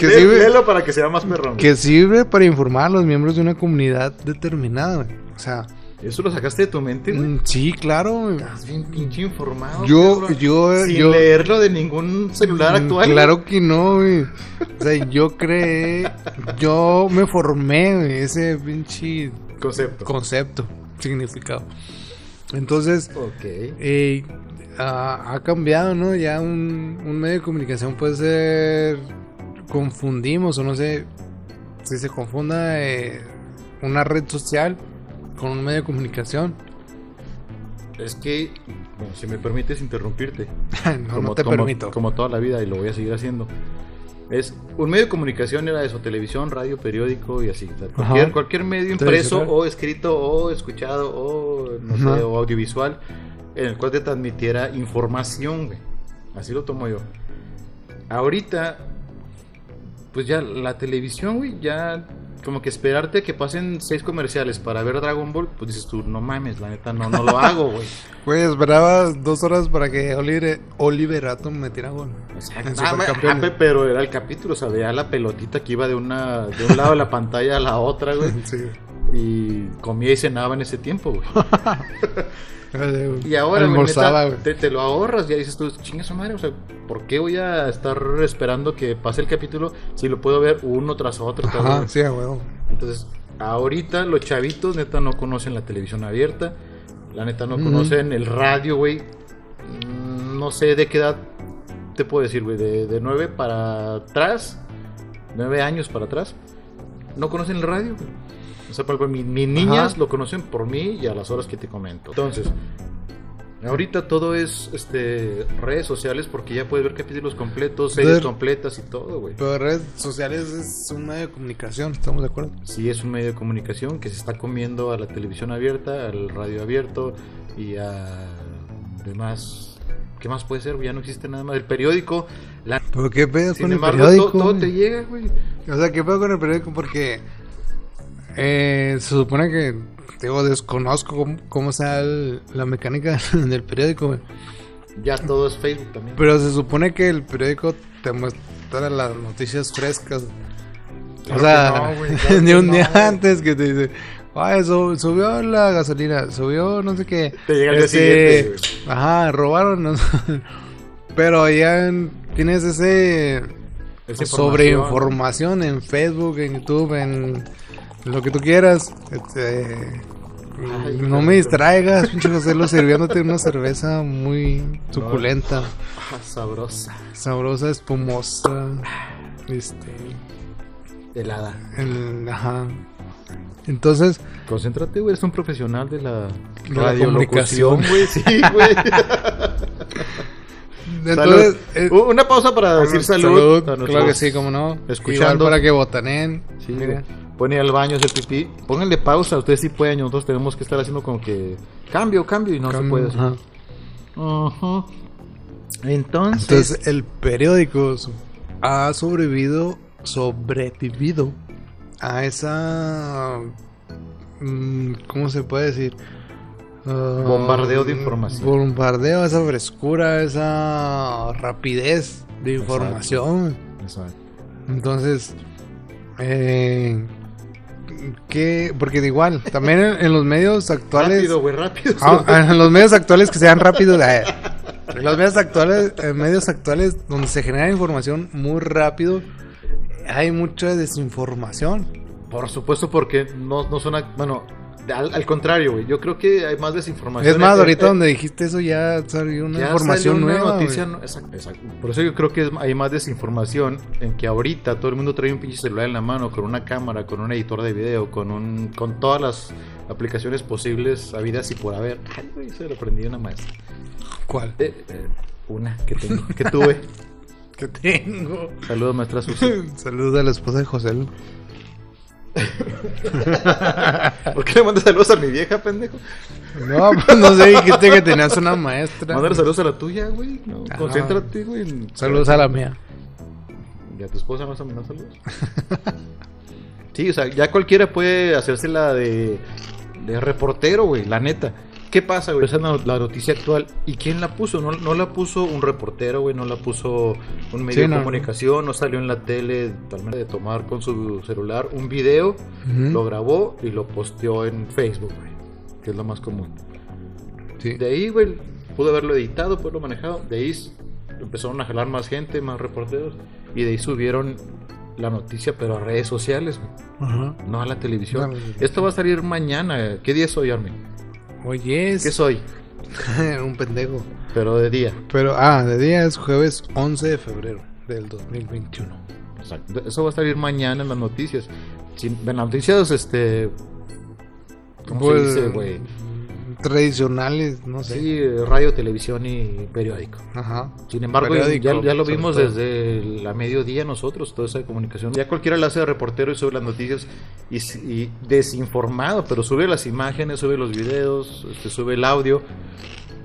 que Lé- sirve léelo para que sea más perrón. que sirve para informar a los miembros de una comunidad determinada. güey. O sea, ¿Eso lo sacaste de tu mente, güey? mm, sí, claro. Estás bien pinche informado. Yo cabrón. yo Sin yo leerlo de ningún celular Mm, actual. Claro que no, güey. O sea, yo creé, yo me formé, güey, ese pinche Concepto. concepto, significado. Entonces, Ok. eh, ha, ha cambiado, ¿no? Ya un, un medio de comunicación puede ser, confundimos o no sé si se confunda eh, una red social con un medio de comunicación. Es que, bueno, si me permites interrumpirte. no, no te permito. Como toda la vida y lo voy a seguir haciendo. Es un medio de comunicación era eso, televisión, radio, periódico y así. o sea, cualquier, cualquier medio impreso o escrito o escuchado o no sé, Ajá. o audiovisual en el cual te transmitiera información, güey. Así lo tomo yo. Ahorita, pues ya la televisión, güey, ya como que esperarte que pasen seis comerciales para ver Dragon Ball, pues dices tú, no mames, la neta no, no lo hago, güey. Güey, esperaba dos horas para que Oliver, Oliver Atom metiera gol. En Ah, ah, pero era el capítulo, o sea, veía la pelotita que iba de una de un lado de la pantalla a la otra, güey. Sí. Y comía y cenaba en ese tiempo, güey. Y ahora, güey, Almorzaba, neta, te, te lo ahorras, ya dices tú, chinga su madre, o sea, ¿por qué voy a estar esperando que pase el capítulo si lo puedo ver uno tras otro? Ajá, sí. Entonces, ahorita los chavitos, neta, no conocen la televisión abierta. La neta, no conocen el radio, güey. No sé de qué edad te puedo decir, güey. De, de 9 para atrás, 9 años para atrás, no conocen el radio, güey. O sea, por ejemplo, mi- mis niñas Ajá. lo conocen por mí y a las horas que te comento. Entonces, ahorita todo es este redes sociales porque ya puedes ver capítulos completos, series completas y todo, güey. Pero redes sociales es un medio de comunicación, ¿estamos de acuerdo? sí es un medio de comunicación que se está comiendo a la televisión abierta, al radio abierto y a demás. ¿Qué más puede ser? Ya no existe nada más. El periódico, la... ¿Pero qué pedo con el embargo, periódico? todo, todo te llega, güey. O sea, ¿qué pedo con el periódico? Porque eh, se supone que, digo, desconozco cómo, cómo sea el- la mecánica del periódico. Ya todo es Facebook también. Pero se supone que el periódico te muestra las noticias frescas. Claro o sea, no, claro de un no, día antes que te dice, ay, su- subió la gasolina, subió no sé qué. Te llega el día Este, siguiente, güey. Ajá, robaron. no sé. Pero ya en- tienes ese Esa sobre información. información en Facebook, en YouTube, en lo que tú quieras. Este, Ay, no me distraigas, pinche José, lo sirviéndote una cerveza muy suculenta, Ah, sabrosa. sabrosa, espumosa. Este, Helada. el- ajá. Entonces, Concéntrate, güey. Eres un profesional de la De la radiolocución, comunicación. güey. Sí, güey. entonces Salud. eh, Una pausa para decir salud. a claro que sí, como no. escuchando. Igual para que botanen. Sí, Mira. Pone al baño, hacer pipí. Pónganle pausa, ustedes sí pueden, nosotros tenemos que estar haciendo como que cambio, cambio y no se puede. hacer. ajá. Entonces, Entonces, el periódico ha sobrevivido, sobrevivido a esa. mm, ¿Cómo se puede decir? ah, Bombardeo de información. Bombardeo, esa frescura, esa rapidez de información. Exacto. Entonces, eh, ¿qué? Porque de igual, también en, en los medios actuales. Rápido, güey, rápido. Ah, en los medios actuales que sean rápidos. eh, en los medios actuales, en medios actuales donde se genera información muy rápido, hay mucha desinformación. Por supuesto, porque no, no son. Bueno, al, al contrario, güey. Yo creo que hay más desinformación. Es más, Eh, ahorita eh, donde dijiste eso ya salió una ya información salió una nueva. noticia. güey. no- exacto, exacto. Por eso yo creo que es- hay más desinformación en que ahorita todo el mundo trae un pinche celular en la mano con una cámara, con un editor de video, con un con todas las aplicaciones posibles, habidas y por haber. Ay, güey, se lo aprendí una maestra. ¿Cuál? Eh, eh, una que tengo, que tuve. Que tengo. Saludos, maestra Susi. Saludos a la esposa de José. Lu. ¿Por qué le mandas saludos a mi vieja, pendejo? No, pues no sé, dijiste que tenías una maestra. Mándale saludos a la tuya, güey. No, Ah. concéntrate, güey. en- Saludos a la mía. ¿Y a tu esposa vas a mandar saludos? sí, o sea, ya cualquiera puede hacérsela de, de reportero, güey, la neta. ¿Qué pasa, güey? Esa es la, la noticia actual. ¿Y quién la puso? No, no la puso un reportero, güey, no la puso un medio Sí, de no, comunicación, no salió en la tele totalmente de tomar con su celular un video, lo grabó y lo posteó en Facebook, güey, que es lo más común. Sí. De ahí, güey, pudo haberlo editado, pudo haberlo manejado. De ahí empezaron a jalar más gente, más reporteros. Y de ahí subieron la noticia, pero a redes sociales, güey, Ajá. no a la televisión. Esto va a salir mañana. ¿Qué día es hoy, Armin? Oye, ¿Qué soy? un pendejo. Pero de día. Pero, ah, de día es jueves 11 de febrero del 2021. Exacto. Eso va a salir mañana en las noticias. Si- en las noticias, este. ¿Cómo Pues, se dice, güey? Tradicionales, no sé. Sí, radio, televisión y periódico. Ajá. Sin embargo, Periódico, ya, ya lo vimos todo. desde la mediodía nosotros, toda esa comunicación. Ya cualquiera la hace de reportero y sube las noticias y, y desinformado, pero sube las imágenes, sube los videos, este, sube el audio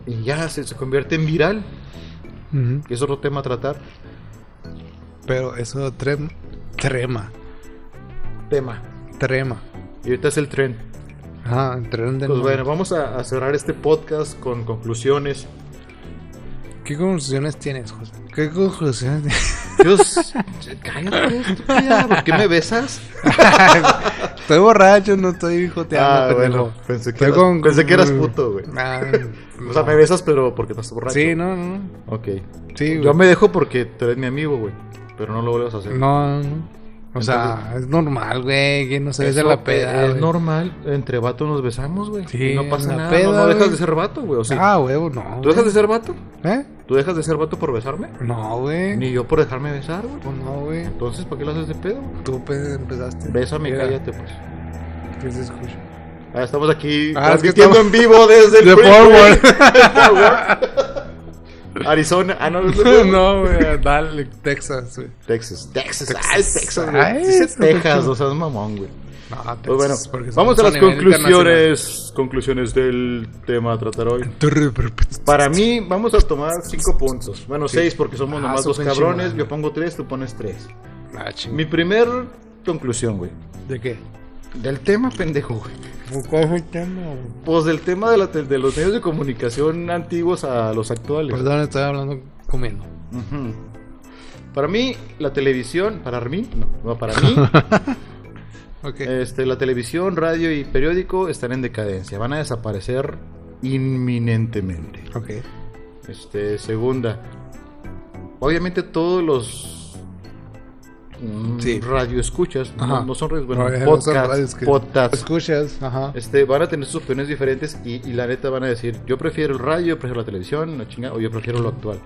y ya se, se convierte en viral, Ujú. que es otro tema a tratar. Pero eso trem, trema. Tema. Trema. Y ahorita es el tren. Ajá, tren del Pues bueno, vamos a, a cerrar este podcast con conclusiones. ¿Qué conclusiones tienes, José? ¿Qué conclusiones tienes? Dios, cállate, estúpida, ¿por qué me besas? estoy borracho, no estoy joteando, Ah, bueno, pensé que, eras, con- pensé que eras puto, güey. Ah, O sea, no. me besas, pero porque estás borracho. Sí, no, no. Ok. Sí, Yo güey. me dejo porque tú eres mi amigo, güey. Pero no lo vuelvas a hacer. No, no. O sea, es normal, güey, que no se besa la peda. Es normal. Entre vatos nos besamos, güey. Sí, Y no pasa nada. peda, no, no dejas de ser vato, güey. Ah, huevo, no. ¿Tú dejas de ser vato? ¿Eh? ¿Tú dejas de ser vato por besarme? No, güey. Ni yo por dejarme besar, güey. Pues no, güey. Entonces, ¿para qué lo haces de pedo? Tú pe- empezaste. Bésame y Mira, cállate, pues. Que se escucha. Ah, estamos aquí Ah, es que transmitiendo estamos- en vivo desde el De forward. Arizona. Ah, no, no, güey. Dale, Texas, güey. Texas. Texas. Texas. Texas, güey. Eso, Texas, o sea, es mamón, güey. No, Texas. Pues bueno, vamos a las conclusiones. Conclusiones del tema a tratar hoy. Para mí, vamos a tomar cinco puntos. Bueno, Sí. seis porque somos Ah, nomás dos cabrones. Yo pongo tres, tú pones tres. Ah. Mi primer conclusión, güey. ¿De qué? Del tema, pendejo, güey. ¿Cuál es el tema? Pues del tema de, la te- de los medios de comunicación antiguos a los actuales. Perdón, estoy hablando comiendo. Para mí, la televisión, para mí, no, no, para mí, Ok. este, la televisión, radio y periódico están en decadencia. Van a desaparecer inminentemente. ok. Este, segunda, obviamente todos los Sí. radioescuchas, Ajá. no, no son radio- bueno, No, no son radios podcasts, Escuchas, ajá. este, van a tener sus opiniones diferentes y, y la neta van a decir, yo prefiero el radio, yo prefiero la televisión, la chinga, o yo prefiero lo actual.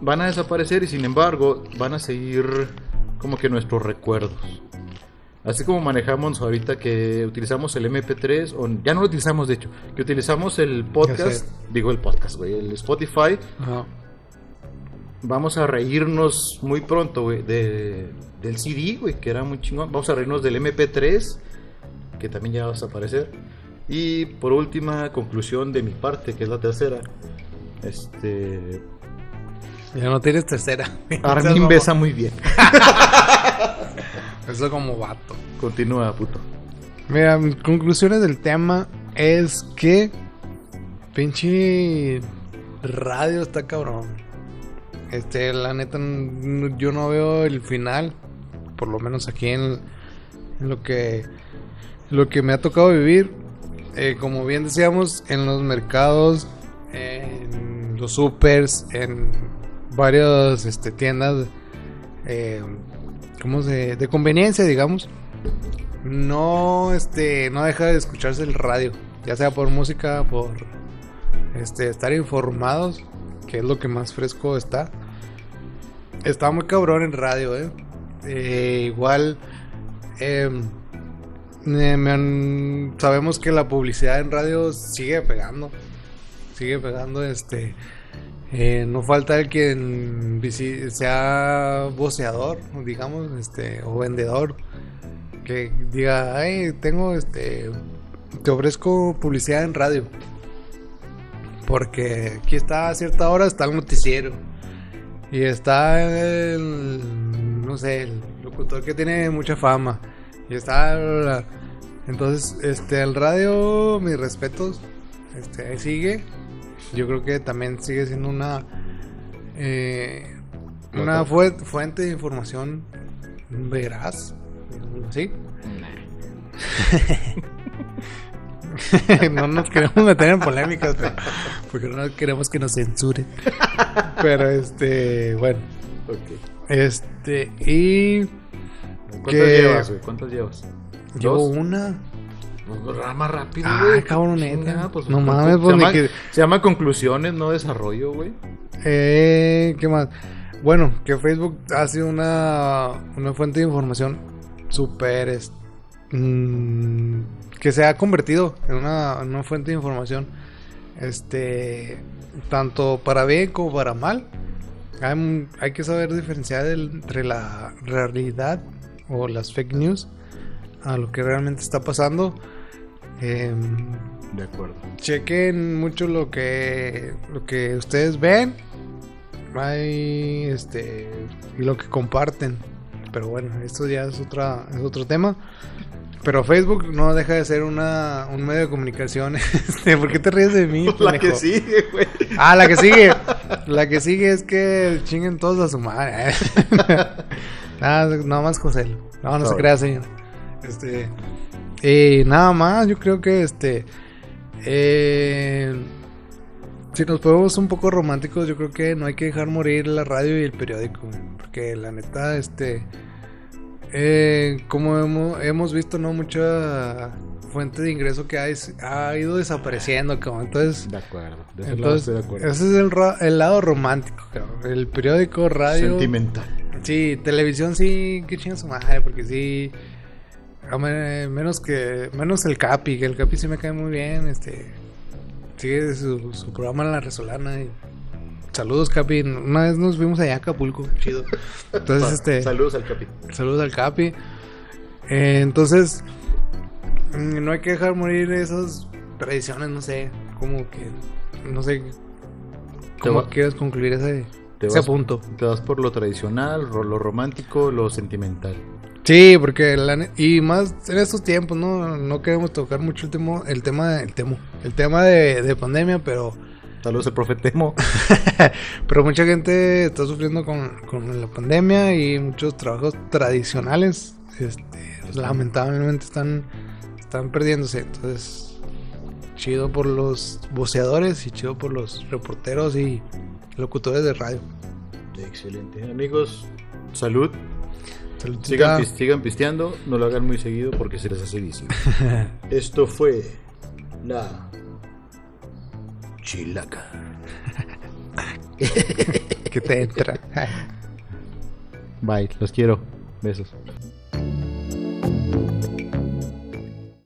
Van a desaparecer y sin embargo van a seguir como que nuestros recuerdos. Así como manejamos ahorita que utilizamos el MP3, o ya no lo utilizamos de hecho, que utilizamos el podcast, digo el podcast, güey, el Spotify, Ajá. Vamos a reírnos muy pronto, güey, de, del CD, güey, que era muy chingón. Vamos a reírnos del MP3, que también ya va a desaparecer. Y por última conclusión de mi parte, que es la tercera, este... Ya no tienes tercera. Armin besa muy bien. Eso como vato. Continúa, puto. Mira, mis conclusiones del tema es que Pinche radio está cabrón. Este, la neta, yo no veo el final. Por lo menos aquí en, lo que lo que me ha tocado vivir. Eh, como bien decíamos, en los mercados, en los supers, en varias este, tiendas eh, ¿cómo se- de conveniencia, digamos. No, este, no deja de escucharse el radio, ya sea por música, por este, estar informados, que es lo que más fresco está. Está muy cabrón en radio, eh. Eh, igual, em, sabemos que la publicidad en radio sigue pegando, sigue pegando, este. eh, no falta el quien sea voceador, digamos, este, o vendedor, que diga, ay, tengo, este, te ofrezco publicidad en radio. Porque aquí está a cierta hora, está el noticiero. Y está el, no sé, el locutor que tiene mucha fama. Y está, la- entonces, este, el radio, mis respetos, este, ahí sigue. Yo creo que también sigue siendo una, eh, una fue- fuente de información veraz, ¿sí? no nos queremos meter en polémicas, pero- porque no queremos que nos censuren. Pero este, bueno, este, y ¿Cuántas Que- llevas, güey? ¿Cuántas llevas? yo ¿Dos? una. Pues más rápido, Ah, güey. cabrón, neta. Pues, No pues, mames, se, pues, ni llama, que- se llama conclusiones, no desarrollo, güey. Eh, ¿Qué más? Bueno, que Facebook ha sido una, una fuente de información súper... es- mm, que se ha convertido en una, en una fuente de información este tanto para bien como para mal. Hay, hay que saber diferenciar el- entre la realidad o las fake news a lo que realmente está pasando. Em, De acuerdo. chequen mucho lo que lo que ustedes ven hay este y lo que comparten pero bueno esto ya es otra es otro tema pero Facebook no deja de ser una un medio de comunicación este ¿por qué te ríes de mí La que sigue, güey. ah la que sigue. La que sigue es que chinguen todos a su madre nada nada más José no no se Sorry. crea señor. Este y nada más yo creo que este eh, si nos ponemos un poco románticos, yo creo que no hay que dejar morir la radio y el periódico, porque la neta, este, eh, como hemos, hemos visto, no mucha fuente de ingreso que ha, ha ido desapareciendo, cabrón. entonces, De acuerdo. De ese entonces estoy de acuerdo. ese es el, lado romántico, cabrón. el periódico, radio, Sentimental. sí, televisión sí, que chinga su madre, porque sí. Menos que menos el Capi, que el Capi sí me cae muy bien, este sigue su, su programa en la Resolana y saludos Capi, una vez nos vimos allá a Acapulco, chido. Entonces este Saludos al capi. saludos al Capi. Eh, entonces mm, no hay que dejar morir esas tradiciones, no sé, como que no sé cómo va- quieres concluir ese, Te ese vas, punto. te vas por lo tradicional, lo romántico, lo sentimental. Sí, porque la y más en estos tiempos, ¿no? No queremos tocar mucho el tema, el tema, el tema, el tema de, de pandemia, pero, Saludos al profe Temo. pero mucha gente está sufriendo con, con la pandemia y muchos trabajos tradicionales, este, lamentablemente están, están perdiéndose. Entonces, chido por los voceadores y chido por los reporteros y locutores de radio. Excelente. Amigos, salud. Sigan, pis- sigan pisteando, no lo hagan muy seguido porque se les hace vicio. Esto fue la Chilaca. que te entra. Bye, los quiero. Besos.